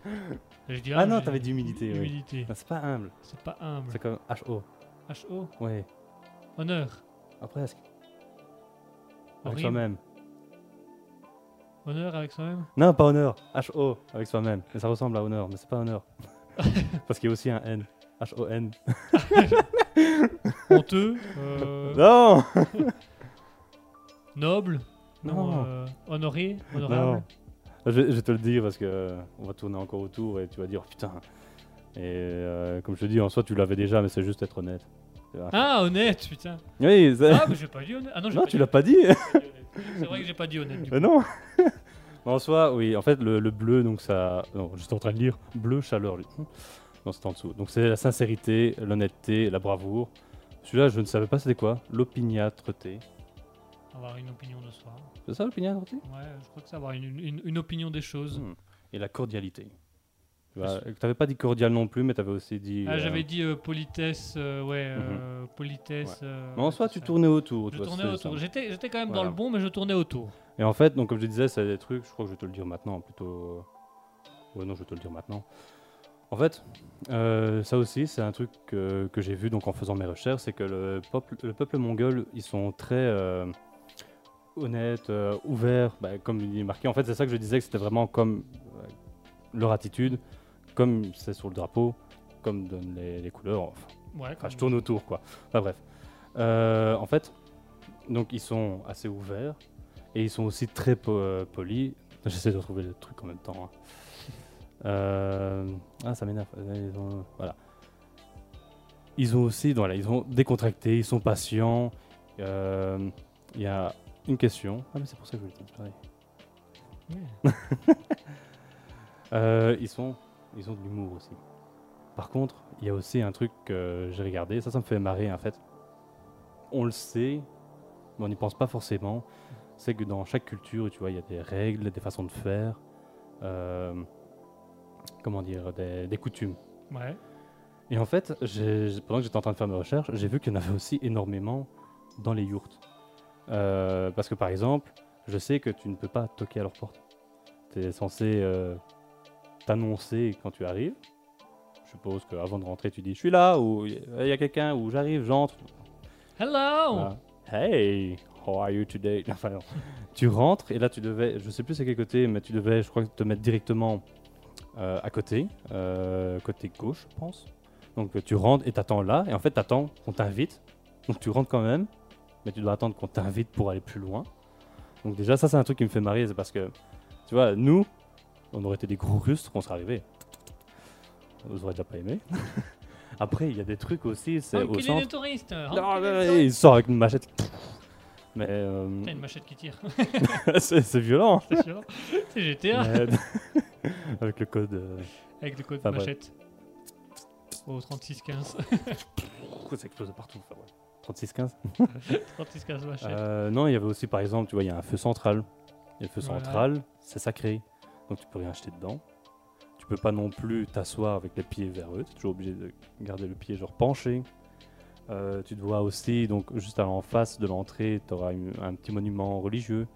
Je dis Ah humble, non, t'avais dit humilité, oui. Humilité. Non, C'est pas humble. C'est pas humble. C'est comme H-O. H-O. Ouais. Honneur. Ah, presque. Avec Horrible. soi-même. Honneur avec soi-même. Non, pas honneur. H-O. Avec soi-même. Mais ça ressemble à honneur, mais c'est pas honneur. Parce qu'il y a aussi un N. H-O-N. Honteux. euh, Non Noble. Non. euh, honoré. Honorable. Non. Je, vais- je te le dire parce que euh, on va tourner encore autour et tu vas dire oh, putain. Et euh, comme je te dis, en soi, tu l'avais déjà, mais c'est juste être honnête. Ah, honnête, putain. Oui, Ah, mais j'ai pas dit honnête. Ah non, j'ai non, pas tu l'as pas dit. C'est vrai que j'ai pas dit honnête. du coup. non En soi, oui, en fait, le, le bleu, donc ça. Non, j'étais en train de lire bleu, chaleur. lui. Non, c'est en dessous. Donc c'est la sincérité, l'honnêteté, la bravoure. Celui-là, je ne savais pas c'était quoi. L'opiniâtreté. Avoir une opinion de soi. C'est ça l'opiniâtreté? Ouais, je crois que c'est avoir une, une- une opinion des choses. Hmm. Et la cordialité. Tu n'avais pas dit cordial non plus, mais tu avais aussi dit. Ah, euh, j'avais dit euh, politesse, euh, ouais, euh, politesse. euh, Mais en soi, tu tournais autour. Je vois, tournais autour. J'étais, j'étais quand même Voilà. dans le bon, mais je tournais autour. Et en fait, donc comme je disais, c'est des trucs, je crois que je vais te le dire maintenant, plutôt... Ouais, non, je vais te le dire maintenant. En fait, ça aussi, c'est un truc que, que j'ai vu donc en faisant mes recherches, c'est que le peuple, le peuple mongol, ils sont très honnêtes, ouverts, bah, comme il est marqué. En fait, c'est ça que je disais, que c'était vraiment comme leur attitude, comme c'est sur le drapeau, comme donnent les, les couleurs. Enfin, Ouais, Enfin, je tourne autour, quoi. Enfin, bref. Euh, en fait, donc ils sont assez ouverts et ils sont aussi très po- euh, polis. J'essaie de retrouver le truc en même temps. hein. Euh, Ah, ça m'énerve. Ils ont- Voilà. Ils ont aussi, voilà, ils ont décontracté, ils sont patients. Euh, Il y a une question. Ah, mais c'est pour ça que je voulais te parler. Euh, ils, sont, ils ont de l'humour aussi. Par contre, il y a aussi un truc que j'ai regardé, ça, ça me fait marrer en fait. On le sait, mais on n'y pense pas forcément. C'est que dans chaque culture, tu vois, il y a des règles, des façons de faire, euh, comment dire, des, des coutumes. Ouais. Et en fait, pendant que j'étais en train de faire mes recherches, j'ai vu qu'il y en avait aussi énormément dans les yurts. Euh, parce que par exemple, je sais que tu ne peux pas toquer à leur porte. Tu es censé euh, t'annoncer quand tu arrives. Je suppose qu'avant de rentrer, tu dis je suis là, ou il y a quelqu'un, ou j'arrive, j'entre. Hello. Voilà. Hey, how are you today? Enfin, non. Tu rentres et là tu devais, je sais plus c'est quel côté, mais tu devais, je crois, te mettre directement euh, à côté, euh, côté gauche, je pense. Donc tu rentres et t'attends là, et en fait t'attends qu'on t'invite. Donc tu rentres quand même, mais tu dois attendre qu'on t'invite pour aller plus loin. Donc déjà ça c'est un truc qui me fait marrer, c'est parce que, tu vois, nous, on aurait été des gros rustres, on serait arrivés. On aurait déjà pas aimé. Après il y a des trucs aussi, c'est Oh, au centre. des touristes. Non, mais touristes. il sort avec une machette. Mais euh, T'as une machette qui tire. c'est c'est violent. C'est sûr. C'est GTA. Mais- avec le code. euh, Avec le code Enfin, machette. Au 3615. Pourquoi ça explose de partout enfin, ouais. 3615 3615 machette. Euh, Non, il y avait aussi par exemple, tu vois, il y a un feu central. Et le feu Voilà. central, c'est sacré. Donc tu peux rien acheter dedans. Tu peux pas non plus t'asseoir avec les pieds vers eux. Tu es toujours obligé de garder le pied genre penché. Euh, tu dois aussi, donc juste en face de l'entrée, tu auras un petit monument religieux.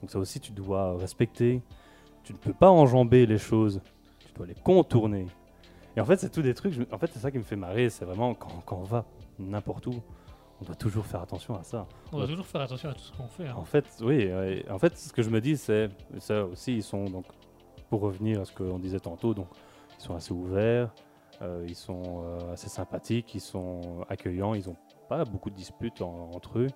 Donc ça aussi, tu dois respecter. Tu ne peux pas enjamber les choses. Tu dois les contourner. Et en fait, c'est tous des trucs. je En fait, c'est ça qui me fait marrer. C'est vraiment quand, quand on va n'importe où, on doit toujours faire attention à ça. On doit toujours faire attention à tout ce qu'on fait. hein. En fait, oui. En fait, ce que je me dis, c'est ça aussi. Ils sont donc, pour revenir à ce qu'on disait tantôt, donc ils sont assez ouverts, euh, ils sont euh, assez sympathiques, ils sont accueillants, ils ont pas beaucoup de disputes en- entre eux.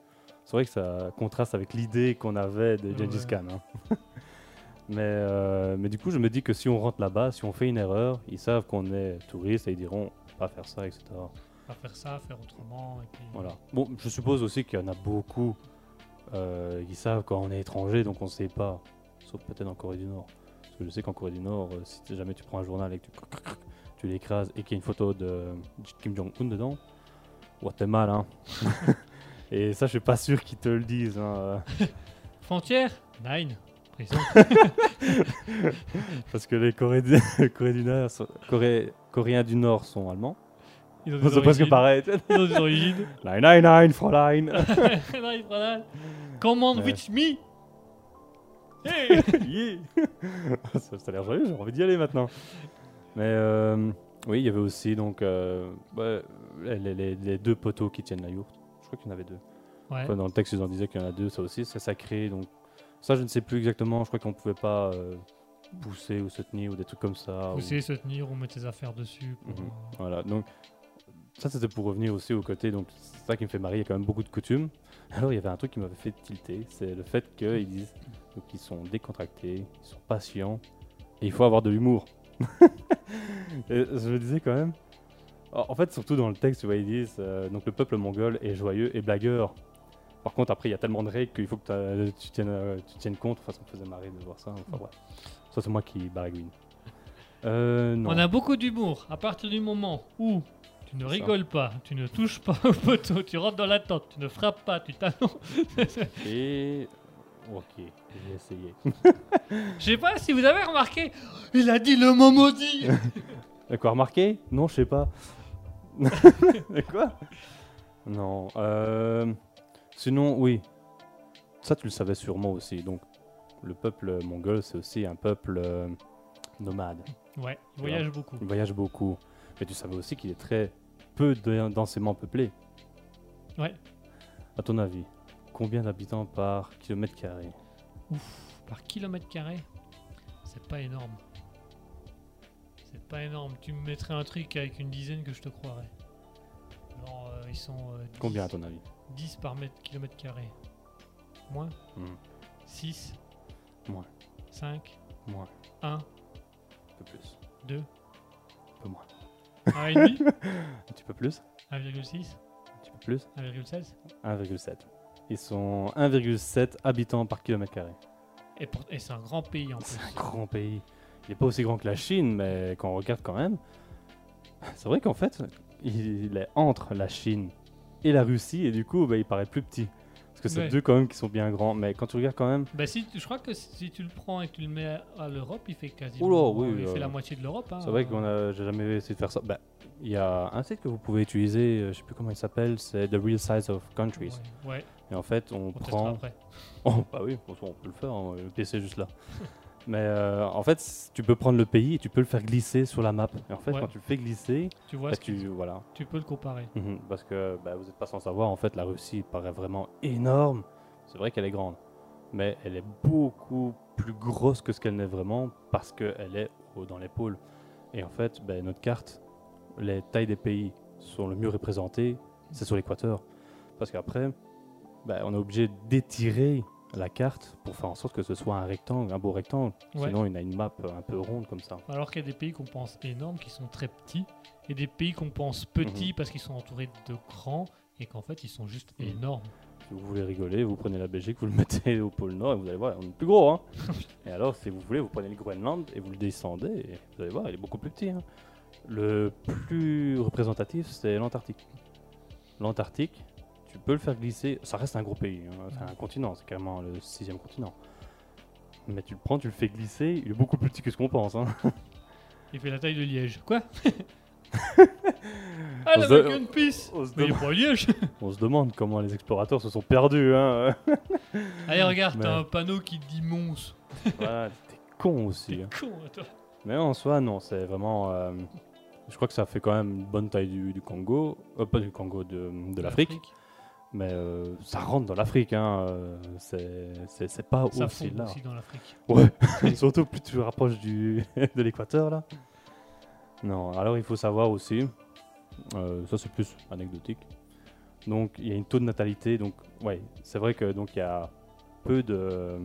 C'est vrai que ça contraste avec l'idée qu'on avait de Gengis Ouais. Khan. hein. mais, euh, mais du coup, je me dis que si on rentre là-bas, si on fait une erreur, ils savent qu'on est touriste et ils diront pas faire ça, etc. Pas faire ça, faire autrement. Et puis... Voilà. Bon, je suppose aussi qu'il y en a beaucoup qui savent quand on est étranger, donc on ne sait pas. Sauf peut-être en Corée du Nord. Parce que je sais qu'en Corée du Nord, euh, si jamais tu prends un journal et que tu, tu l'écrases et qu'il y a une photo de Kim Jong-un dedans, ouais, t'es mal, hein. et ça, je suis pas sûr qu'ils te le disent. hein, euh, Frontière? Nine. Prison. parce que les Coré du, Corée du Nord, sont- Coré- Coréens du Nord sont allemands. Ils ont des C'est presque origines. pareil. Ils ont des origines. Nine, nine, nine, Fräulein. Prend là. Command with me. Hey Yeah. ça, ça a l'air joyeux, j'ai envie d'y aller maintenant. Mais euh, oui, il y avait aussi donc euh, ouais, les, les- les deux poteaux qui tiennent la yourte. Je crois qu'il y en avait deux. Ouais. Enfin, dans le texte, ils en disaient qu'il y en a deux, ça aussi, c'est sacré. Donc ça, je ne sais plus exactement. Je crois qu'on pouvait pas euh, pousser ou se tenir ou des trucs comme ça. ou- Pousser, se tenir ou mettre ses affaires dessus. pour, Mhm. Voilà, donc ça c'était pour revenir aussi au côté, donc c'est ça qui me fait marrer, il y a quand même beaucoup de coutumes. Alors il y avait un truc qui m'avait fait tilter, c'est le fait qu'ils disent qu'ils sont décontractés, ils sont patients, et il faut avoir de l'humour. Et je me disais quand même, en fait surtout dans le texte, tu vois, ils disent, euh, donc le peuple mongol est joyeux et blagueur. Par contre après il y a tellement de règles qu'il faut que t'as- tu tiennes, euh, tu tiennes compte, enfin ça me faisait marrer de voir ça, enfin bref. Ça c'est moi qui baragouine. Euh. On a beaucoup d'humour. À partir du moment où tu ne ça. rigoles pas, tu ne touches pas au poteau, tu rentres dans la tente, tu ne frappes pas, tu t'annonces. Et... Ok, j'ai essayé. Je sais pas si vous avez remarqué, il a dit le mot maudit. Quoi, remarqué? Non, je sais pas. Quoi? Non. euh, Sinon, oui. Ça, tu le savais sûrement aussi. Donc, le peuple mongol, c'est aussi un peuple euh, nomade. Ouais, il voyage beaucoup. Il voyage beaucoup. Mais tu savais aussi qu'il est très peu de- densément peuplé. Ouais. À ton avis, combien d'habitants par kilomètre carré? Par kilomètre carré, c'est pas énorme. C'est pas énorme. Tu me mettrais un truc avec une dizaine que je te croirais. Genre, euh, ils sont. euh, 10 Combien à ton avis? 10 par mètre, kilomètre carré. Moins? Hmm, 6 Moins. 5 Moins. 1 Un peu plus. 2 Un peu moins. 1,5 Un petit peu plus 1,6 Un petit peu plus 1,16 1,7. Ils sont 1,7 habitants par kilomètre carré. Et, pour- et c'est un grand pays en plus. C'est un grand pays. Il n'est pas aussi grand que la Chine, mais quand on regarde quand même, c'est vrai qu'en fait, il est entre la Chine et la Russie, et du coup, bah, il paraît plus petit. Parce que c'est Ouais. deux quand même qui sont bien grands. Mais quand tu regardes quand même, Bah si, je crois que si tu le prends et que tu le mets à l'Europe, il fait quasiment. Oula, oui, il euh, fait la moitié de l'Europe. hein. c'est vrai qu'on a, j'ai jamais essayé de faire ça. Bah, il y a un site que vous pouvez utiliser, euh, je sais plus comment il s'appelle, c'est The Real Size of Countries. Ouais, ouais, Et en fait, on prend. après. Oh, bah oui, on on peut le faire, hein, le PC est juste là. Mais euh, en fait, tu peux prendre le pays et tu peux le faire glisser sur la map. Et en fait, Ouais. quand tu le fais glisser, Tu vois, bah, ce que tu, voilà. tu peux le comparer. Mhm, Parce que bah, vous n'êtes pas sans savoir, en fait, la Russie paraît vraiment énorme. C'est vrai qu'elle est grande, mais elle est beaucoup plus grosse que ce qu'elle n'est vraiment parce qu'elle est au- dans les pôles. Et en fait, bah, notre carte, les tailles des pays sont le mieux représentées, c'est sur l'équateur. Parce qu'après, on est obligé d'étirer la carte pour faire en sorte que ce soit un rectangle, un beau rectangle. Ouais. Sinon, il a une map un peu ronde comme ça. Alors qu'il y a des pays qu'on pense énormes qui sont très petits et des pays qu'on pense petits parce qu'ils sont entourés de grands et qu'en fait ils sont juste Mhm. énormes. Si vous voulez rigoler, vous prenez la Belgique, vous le mettez au pôle Nord et vous allez voir, on est plus gros. Hein et alors, si vous voulez, vous prenez le Groenland et vous le descendez et vous allez voir, il est beaucoup plus petit. hein. Le plus représentatif, c'est l'Antarctique. L'Antarctique, tu peux le faire glisser. Ça reste un gros pays, hein, c'est un continent, c'est carrément le sixième continent. Mais tu le prends, tu le fais glisser, il est beaucoup plus petit que ce qu'on pense. Hein. Il fait la taille de Liège. Quoi? Ah, On on se Mais il est pas Liège On se demande comment les explorateurs se sont perdus. Hein. Allez, regarde, Mais- t'as un panneau qui dit monstre. voilà, t'es con aussi. T'es hein. con, toi. Mais en soi, non, c'est vraiment. euh, je crois que ça fait quand même une bonne taille du, du Congo, euh, pas du Congo, de, de l'Afrique. Mais euh, ça rentre dans l'Afrique, hein. euh, c'est pas Ça aussi là. aussi dans l'Afrique. Ouais, surtout plus tu te rapproches du, de l'équateur là. Non, alors il faut savoir aussi, euh, ça c'est plus anecdotique. Donc il y a une taux de natalité, donc ouais, c'est vrai que donc il y a peu de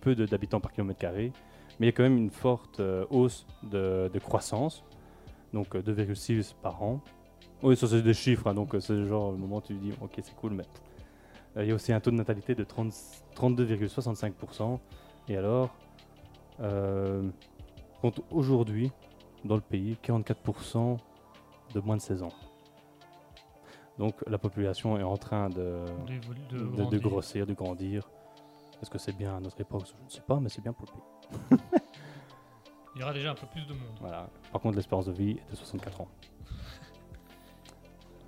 peu de- d'habitants par kilomètre carré, mais il y a quand même une forte euh, hausse de, de croissance, donc euh, 2,6 par an. Oui, ça c'est des chiffres, hein, donc euh, c'est genre au moment où tu dis ok c'est cool, mais euh, il y a aussi un taux de natalité de 30 32,65%. Et alors, euh, compte aujourd'hui, dans le pays, 44% de moins de 16 ans. Donc la population est en train de, de, de grossir, de grandir. Est-ce que c'est bien à notre époque? Je ne sais pas, mais c'est bien pour le pays. Il y aura déjà un peu plus de monde. Voilà. Par contre, l'espérance de vie est de 64 ans.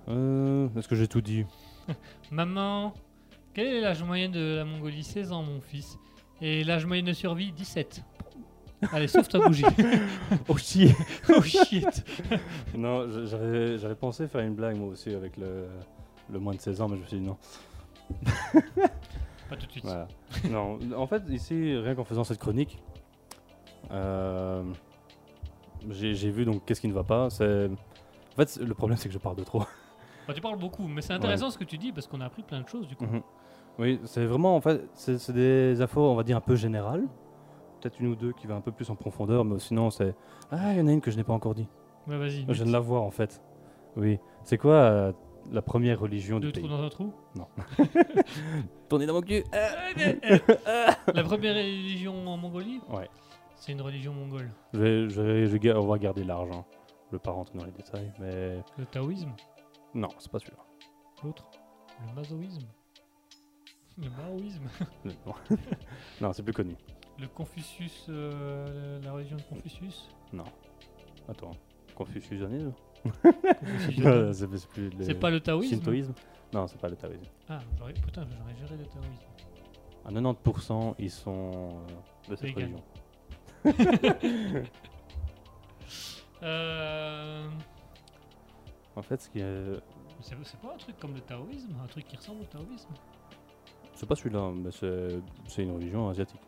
Euh, Est-ce que j'ai tout dit Maman, quel est l'âge moyen de la Mongolie 16 ans, mon fils? Et l'âge moyen de survie 17. Allez, sauve ta bougie. Oh chier oh shit. Non, j'avais j'avais pensé faire une blague moi aussi avec le, le moins de 16 ans, mais je me suis dit non. Pas tout de suite. Voilà. non, en fait, ici, rien qu'en faisant cette chronique, euh, j'ai vu donc qu'est-ce qui ne va pas. En fait, le problème, c'est que je parle de trop. Enfin, tu parles beaucoup, mais c'est intéressant ce que tu dis parce qu'on a appris plein de choses du coup. Mhm. Oui, c'est vraiment en fait, c'est des infos, on va dire un peu générales. Peut-être une ou deux qui va un peu plus en profondeur, mais sinon c'est ah, il y en a une que je n'ai pas encore dit. Ouais, vas-y. Je viens de la voir en fait. Oui, c'est quoi euh, la première religion Deux du trous pays? dans un trou? Tournez dans mon cul. La première religion en Mongolie? Ouais. C'est une religion mongole. Je vais, je vais- je vais ga- on va garder l'argent. Je ne vais pas rentrer dans les détails, mais Le taoïsme? Non, c'est pas celui-là. L'autre Le maoïsme Le maoïsme Non, non c'est plus connu. Le Confucius, euh, la religion de Confucius Non. Attends, Confucianisme C'est pas le taoïsme shintoïsme Non, c'est pas le taoïsme. Ah, j'aurais, putain, j'aurais géré le taoïsme. À 90%, ils sont euh, de cette religion. Euh... En fait, ce qui est... C'est, c'est pas un truc comme le taoïsme Un truc qui ressemble au taoïsme? c'est pas celui-là, mais c'est une religion asiatique.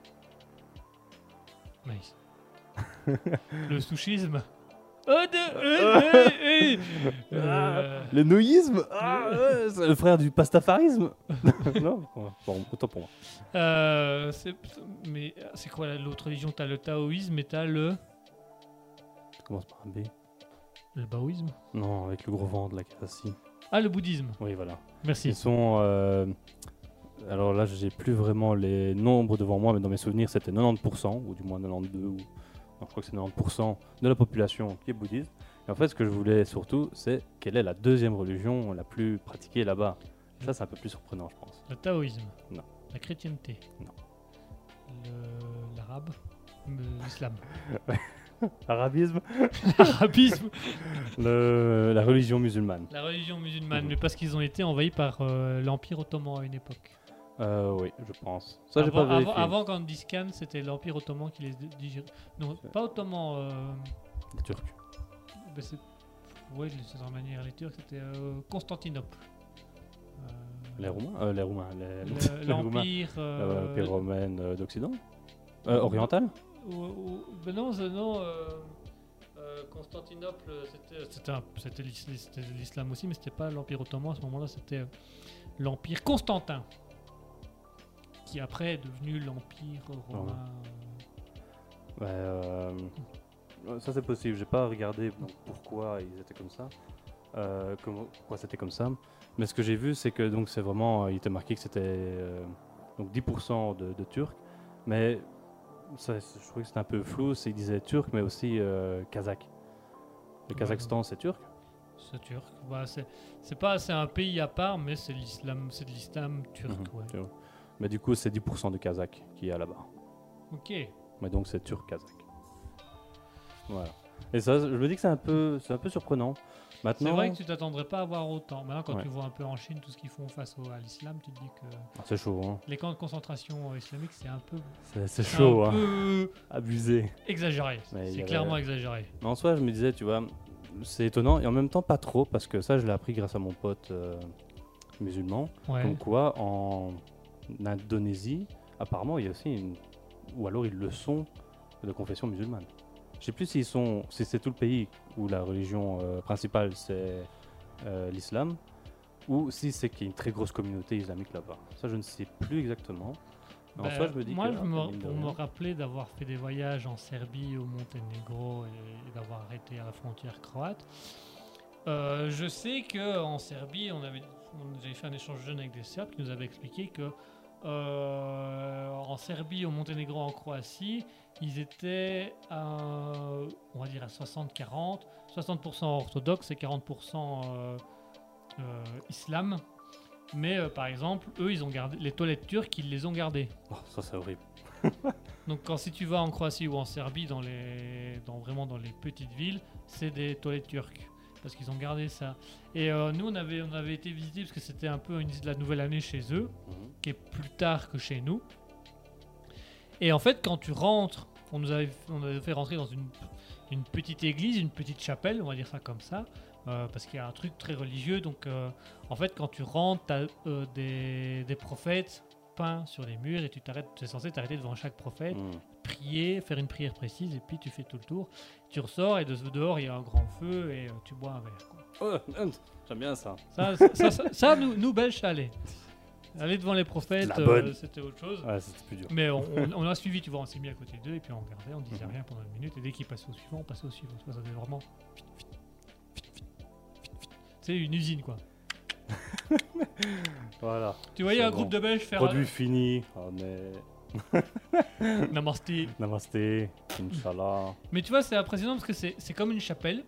Nice. le sushisme Oh de... euh, euh, euh, euh, Le nouïsme ah, le frère du pastafarisme? Non Bon, autant pour moi. euh, c'est, mais c'est quoi l'autre religion? T'as le taoïsme et t'as le... Ça commence par un B. Le baoïsme Non, avec le gros ventre, la cassie. Ah, le bouddhisme. Oui, voilà. Merci. Ils sont. euh, alors là, j'ai plus vraiment les nombres devant moi, mais dans mes souvenirs, c'était 90%, ou du moins 92, ou. Non, je crois que c'est 90% de la population qui est bouddhiste. Et en fait, ce que je voulais surtout, c'est quelle est la deuxième religion la plus pratiquée là-bas. Ça, c'est un peu plus surprenant, je pense. Le taoïsme. Non. La chrétienté. Non. Le- L'arabe. Le- L'islam. L'arabisme. Le- La religion musulmane. La religion musulmane. Mhm. Mais parce qu'ils ont été envahis par euh, l'Empire ottoman à une époque. Euh, oui, je pense. Ça, j'ai avant, pas vérifié. avant, avant Genghis Khan, c'était l'Empire ottoman qui les digérait. Non, pas ottoman. Euh... Les Turcs. ben c'est... Ouais, de cette manière, les Turcs, c'était euh, Constantinople. Euh, Les Roumains euh, Les Roumains. Les, le- les Roumains. L'Empire. euh, L'Empire romain euh, d'Occident Euh, Oriental? Ou- ou- ben non, c'est- non. euh, euh, Constantinople, c'était, l'islam aussi, mais c'était pas l'Empire ottoman à ce moment-là, c'était euh, l'Empire Constantin, qui après est devenu l'Empire romain. Euh, ça c'est possible. J'ai pas regardé pourquoi ils étaient comme ça, euh, pourquoi c'était comme ça. Mais ce que j'ai vu, c'est que donc c'est vraiment, euh, il était marqué que c'était euh, donc 10% de, de Turcs, mais ça, je trouvais que c'était un peu flou. C'est ils disaient Turc, mais aussi euh, Kazakh. Le Kazakhstan, c'est turc? C'est turc. Bah, c'est, pas, un pays à part, mais c'est l'islam, c'est de l'islam turc. Mhm, ouais. Mais du coup, c'est 10% de Kazakh qui y a là-bas. Ok. Mais donc c'est turc kazakh. Voilà. Et ça, je me dis que c'est un peu, c'est un peu surprenant. Maintenant, C'est vrai que tu t'attendrais pas à voir autant. Maintenant, quand Ouais. tu vois un peu en Chine tout ce qu'ils font face au- à l'islam, tu te dis que Ah, c'est chaud, hein. les camps de concentration euh, islamiques, c'est un peu, C'est, chaud, un hein. peu Abusé. exagéré. Mais C'est avait- clairement exagéré. Mais en soi, je me disais, tu vois, c'est étonnant et en même temps pas trop parce que ça, je l'ai appris grâce à mon pote euh, musulmans. Ouais. Comme quoi, en Indonésie, apparemment, il y a aussi une. Ou alors ils le sont de confession musulmane. Je sais plus s'ils sont, si c'est tout le pays où la religion euh, principale c'est euh, l'islam, ou si c'est qu'il y a une très grosse communauté islamique là-bas. Ça, je ne sais plus exactement. Mais en Ben, soi, je me dis moi, que, je ah, me, de pour me rappeler d'avoir fait des voyages en Serbie, au Monténégro et, et d'avoir arrêté à la frontière croate, euh, je sais que en Serbie, on avait, on avait fait un échange jeune avec des Serbes qui nous avaient expliqué que euh, en Serbie, au Monténégro, en Croatie, ils étaient à, on va dire à 60-40, 60%, orthodoxes et 40% euh, euh, islam. Mais euh, par exemple, eux, ils ont gardé les toilettes turques, ils les ont gardées. Oh, ça, c'est horrible. Donc quand si tu vas en Croatie ou en Serbie, dans les, dans vraiment dans les petites villes, c'est des toilettes turques parce qu'ils ont gardé ça. Et euh, nous on avait on avait été visiter parce que c'était un peu une de la nouvelle année chez eux, Mhm. qui est plus tard que chez nous. Et en fait quand tu rentres, on nous avait on avait fait rentrer dans une une petite église, une petite chapelle, on va dire ça comme ça. euh, parce qu'il y a un truc très religieux, donc euh, en fait quand tu rentres, tu as des, des prophètes peints sur les murs et tu t'arrêtes, es censé t'arrêter devant chaque prophète Mhm. Prier, faire une prière précise, et puis tu fais tout le tour. Tu ressors, et de dehors, il y a un grand feu, et euh, tu bois un verre. quoi. Oh, hum, J'aime bien ça. Ça, ça, ça, nous, nous, Belges, allait. Aller devant les prophètes, euh, c'était autre chose. Ouais, c'était plus dur. Mais on, on- on a suivi, tu vois, on s'est mis à côté d'eux, et puis on regardait, on disait Mhm. rien pendant une minute, et dès qu'ils passaient au suivant, on passait au suivant. Tu vois, ça faisait vraiment... C'est une usine, quoi. Voilà. Tu voyais un bon. groupe de Belges faire... Produit fini. Oh, mais... Namasté. Namasté. Inch'Allah. Mais tu vois, c'est impressionnant parce que c'est c'est comme une chapelle.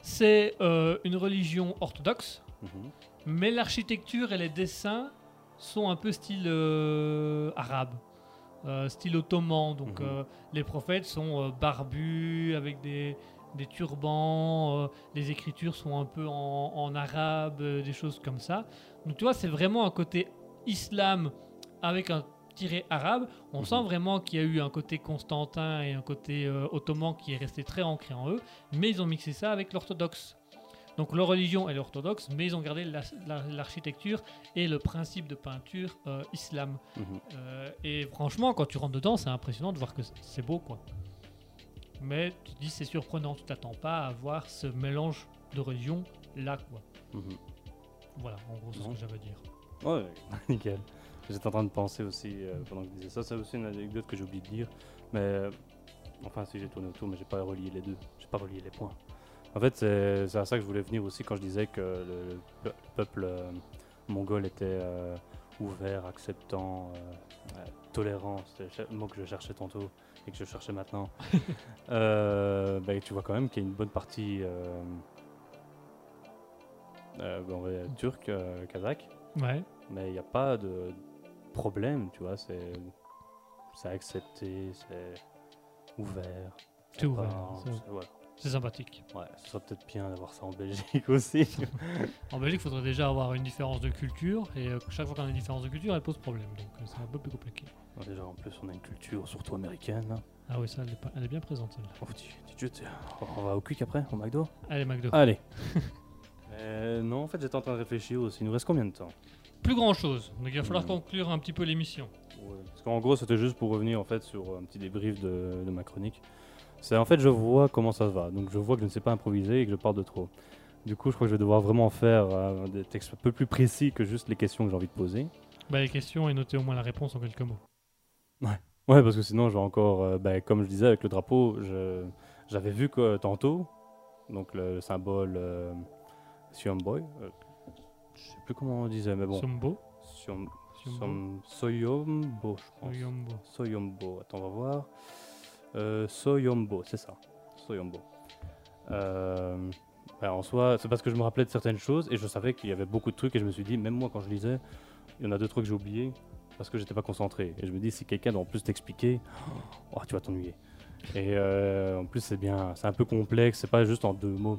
C'est euh, une religion orthodoxe, Mhm. mais l'architecture et les dessins sont un peu style euh, arabe, euh, style ottoman. Donc Mhm. les prophètes sont barbus avec des, des turbans, euh, les écritures sont un peu en, en arabe, euh, des choses comme ça. Donc tu vois, c'est vraiment un côté islam avec un tiré arabe. On Mhm. sent vraiment qu'il y a eu un côté Constantin et un côté euh, ottoman qui est resté très ancré en eux, mais ils ont mixé ça avec l'orthodoxe. Donc leur religion est l'orthodoxe, mais ils ont gardé la- la- l'architecture et le principe de peinture euh, islam. Mhm. Euh, et franchement, quand tu rentres dedans, c'est impressionnant de voir que c'est beau, quoi. Mais tu te dis, c'est surprenant, tu t'attends pas à voir ce mélange de religion là, quoi. Mhm. Voilà, en gros, c'est ce que j'avais à dire. Ouais, nickel. J'étais en train de penser aussi euh, pendant que je disais ça. C'est aussi une anecdote que j'ai oublié de dire. Mais euh, enfin, si j'ai tourné autour, mais j'ai pas relié les deux. J'ai pas relié les points. En fait, c'est à ça que je voulais venir aussi quand je disais que le, le pe- peuple euh, mongol était euh, ouvert, acceptant, tolérant. C'était le mot que je cherchais tantôt et que je cherchais maintenant. Bah, tu vois quand même qu'il y a une bonne partie euh, turque, euh, kazakh Ouais. mais il n'y a pas de problème, tu vois, c'est c'est accepté, c'est ouvert. C'est ouvert, c'est- sympathique. Ouais, ce serait peut-être bien d'avoir ça en Belgique aussi. En Belgique, il faudrait déjà avoir une différence de culture, et euh, chaque fois qu'on a une différence de culture, elle pose problème. Donc euh, c'est un peu plus compliqué. Déjà, en plus, on a une culture surtout américaine. Ah oui, ça, elle est, pas- elle est bien présente, celle-là. Oh, tu- tu- tu- on va au quick après, au McDo? Allez, McDo. Allez. Euh, non, en fait, j'étais en train de réfléchir aussi. Il nous reste combien de temps? Plus grand-chose. Donc il va falloir Hmm. conclure un petit peu l'émission. Ouais, Parce qu'en gros, c'était juste pour revenir en fait sur un petit débrief de, de ma chronique. C'est en fait, je vois comment ça va. Donc, je vois que je ne sais pas improviser et que je parle de trop. Du coup, je crois que je vais devoir vraiment faire euh, des textes un peu plus précis que juste les questions que j'ai envie de poser. Bah, les questions et noter au moins la réponse en quelques mots. Ouais, parce que sinon, je vais encore, euh, ben, comme je disais avec le drapeau, je- j'avais vu que tantôt, donc le, le symbole euh, euh, je sais plus comment on disait, mais bon, Sombo. Siom-. Som- Soyombo, je pense. Oyombo. Soyombo, attends, on va voir. Euh, Soyombo, c'est ça. Soyombo. Euh, ben, en soi, c'est parce que je me rappelais de certaines choses et je savais qu'il y avait beaucoup de trucs et je me suis dit, même moi quand je lisais, il y en a deux trucs que j'ai oubliés parce que j'étais pas concentré. Et je me dis, si quelqu'un doit en plus t'expliquer, oh, tu vas t'ennuyer. Et euh, en plus, c'est bien, c'est un peu complexe, c'est pas juste en deux mots.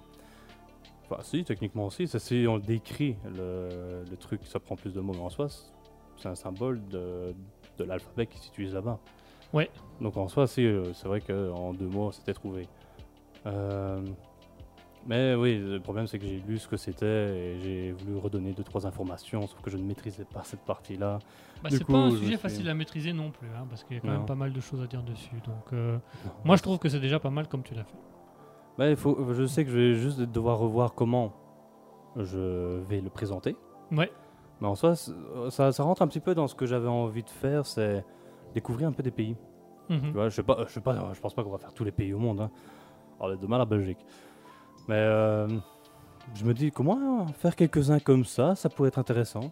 Enfin, si, techniquement aussi, c'est si on décrit le, le truc, ça prend plus de mots, mais en soi, c'est un symbole de, de l'alphabet qui s'utilise là-bas. Ouais. Donc en soi, euh, c'est vrai qu'en deux mots, c'était trouvé. Euh, Mais oui, le problème c'est que j'ai lu ce que c'était et j'ai voulu redonner deux trois informations, sauf que je ne maîtrisais pas cette partie-là. Bah, c'est pas un sujet suis- facile à maîtriser non plus, hein, parce qu'il y a quand Non. même pas mal de choses à dire dessus. Donc, euh, moi, je trouve que c'est déjà pas mal comme tu l'as fait. Bah, il faut, je sais que je vais juste devoir revoir comment je vais le présenter. Ouais. Mais en soi, ça, ça rentre un petit peu dans ce que j'avais envie de faire, c'est découvrir un peu des pays. Mhm. Tu vois, je sais pas, je sais pas, je pense pas qu'on va faire tous les pays au monde. Hein. Alors, demain la Belgique. Mais euh, je me dis comment faire quelques-uns comme ça, ça pourrait être intéressant.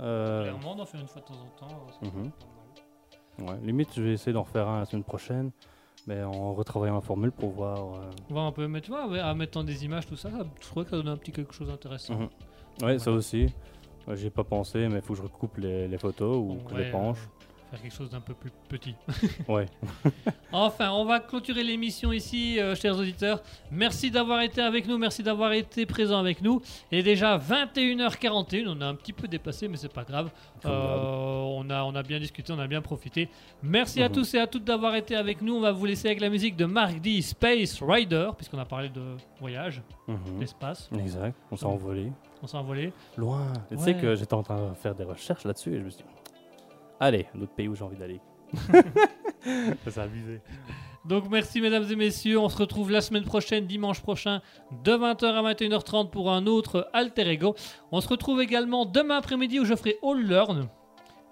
Euh, Clairement, d'en faire une fois de temps en temps. ça peut Mhm. ouais, limite, je vais essayer d'en refaire un la semaine prochaine, mais en retravaillant la formule pour voir. euh, Voir un peu, mais tu vois, ouais, mettre en des images, tout ça, je trouvais que ça donnait un petit quelque chose d'intéressant. Mhm. Ouais, ça aussi. Ouais, J'y ai pas pensé, mais il faut que je recoupe les, les photos ou que je ouais, les penche. Faire quelque chose d'un peu plus petit. Ouais. Enfin, on va clôturer l'émission ici, euh, chers auditeurs. Merci d'avoir été avec nous, merci d'avoir été présent avec nous. Est déjà 21h41, on a un petit peu dépassé, mais c'est pas grave. Euh, on, a, on a bien discuté, on a bien profité. Merci à Mhm. tous et à toutes d'avoir été avec nous. On va vous laisser avec la musique de Mark D. Space Rider, puisqu'on a parlé de voyage, Mhm. d'espace. Exact. On s'est envolé. On s'est envolé. Loin. Et Tu Ouais. sais que j'étais en train de faire des recherches là-dessus et je me suis dit, allez, un autre pays où j'ai envie d'aller. ça s'est abusé. Donc merci mesdames et messieurs, on se retrouve la semaine prochaine, dimanche prochain, de 20h à 21h30 pour un autre Alter Ego. On se retrouve également demain après-midi où je ferai All Learn.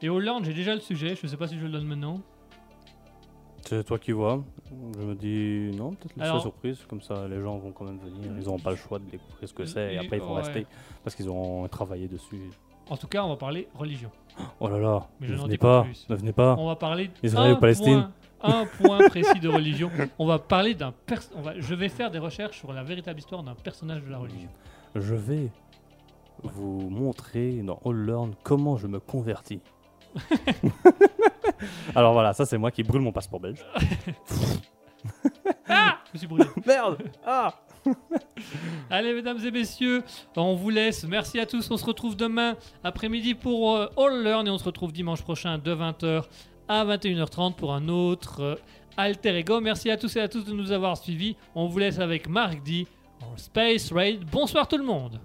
Et All Learn, j'ai déjà le sujet, je ne sais pas si je le donne maintenant. C'est toi qui vois. Je me dis, non, peut-être laisse Alors- la surprise. Comme ça, les gens vont quand même venir. Ils n'auront pas le choix de découvrir ce que c'est et Et- après ils vont ouais. rester parce qu'ils auront travaillé dessus. En tout cas, on va parler religion. Oh là là, Mais je ne venez pas plus. ne venez pas. On va parler Israël un ou Palestine point- un point précis de religion. On va parler d'un pers- on va- Je vais faire des recherches sur la véritable histoire d'un personnage de la religion. Je vais vous montrer dans All Learn comment je me convertis. Alors voilà, ça c'est moi qui brûle mon passeport belge. Ah Je me suis brûlé. Merde Ah Allez, mesdames et messieurs, on vous laisse. Merci à tous. On se retrouve demain après-midi pour euh, All Learn et on se retrouve dimanche prochain de 20h à 21h30 pour un autre euh, Alter Ego. Merci à tous et à tous de nous avoir suivis. On vous laisse avec Marc D. Space Raid. Bonsoir tout le monde.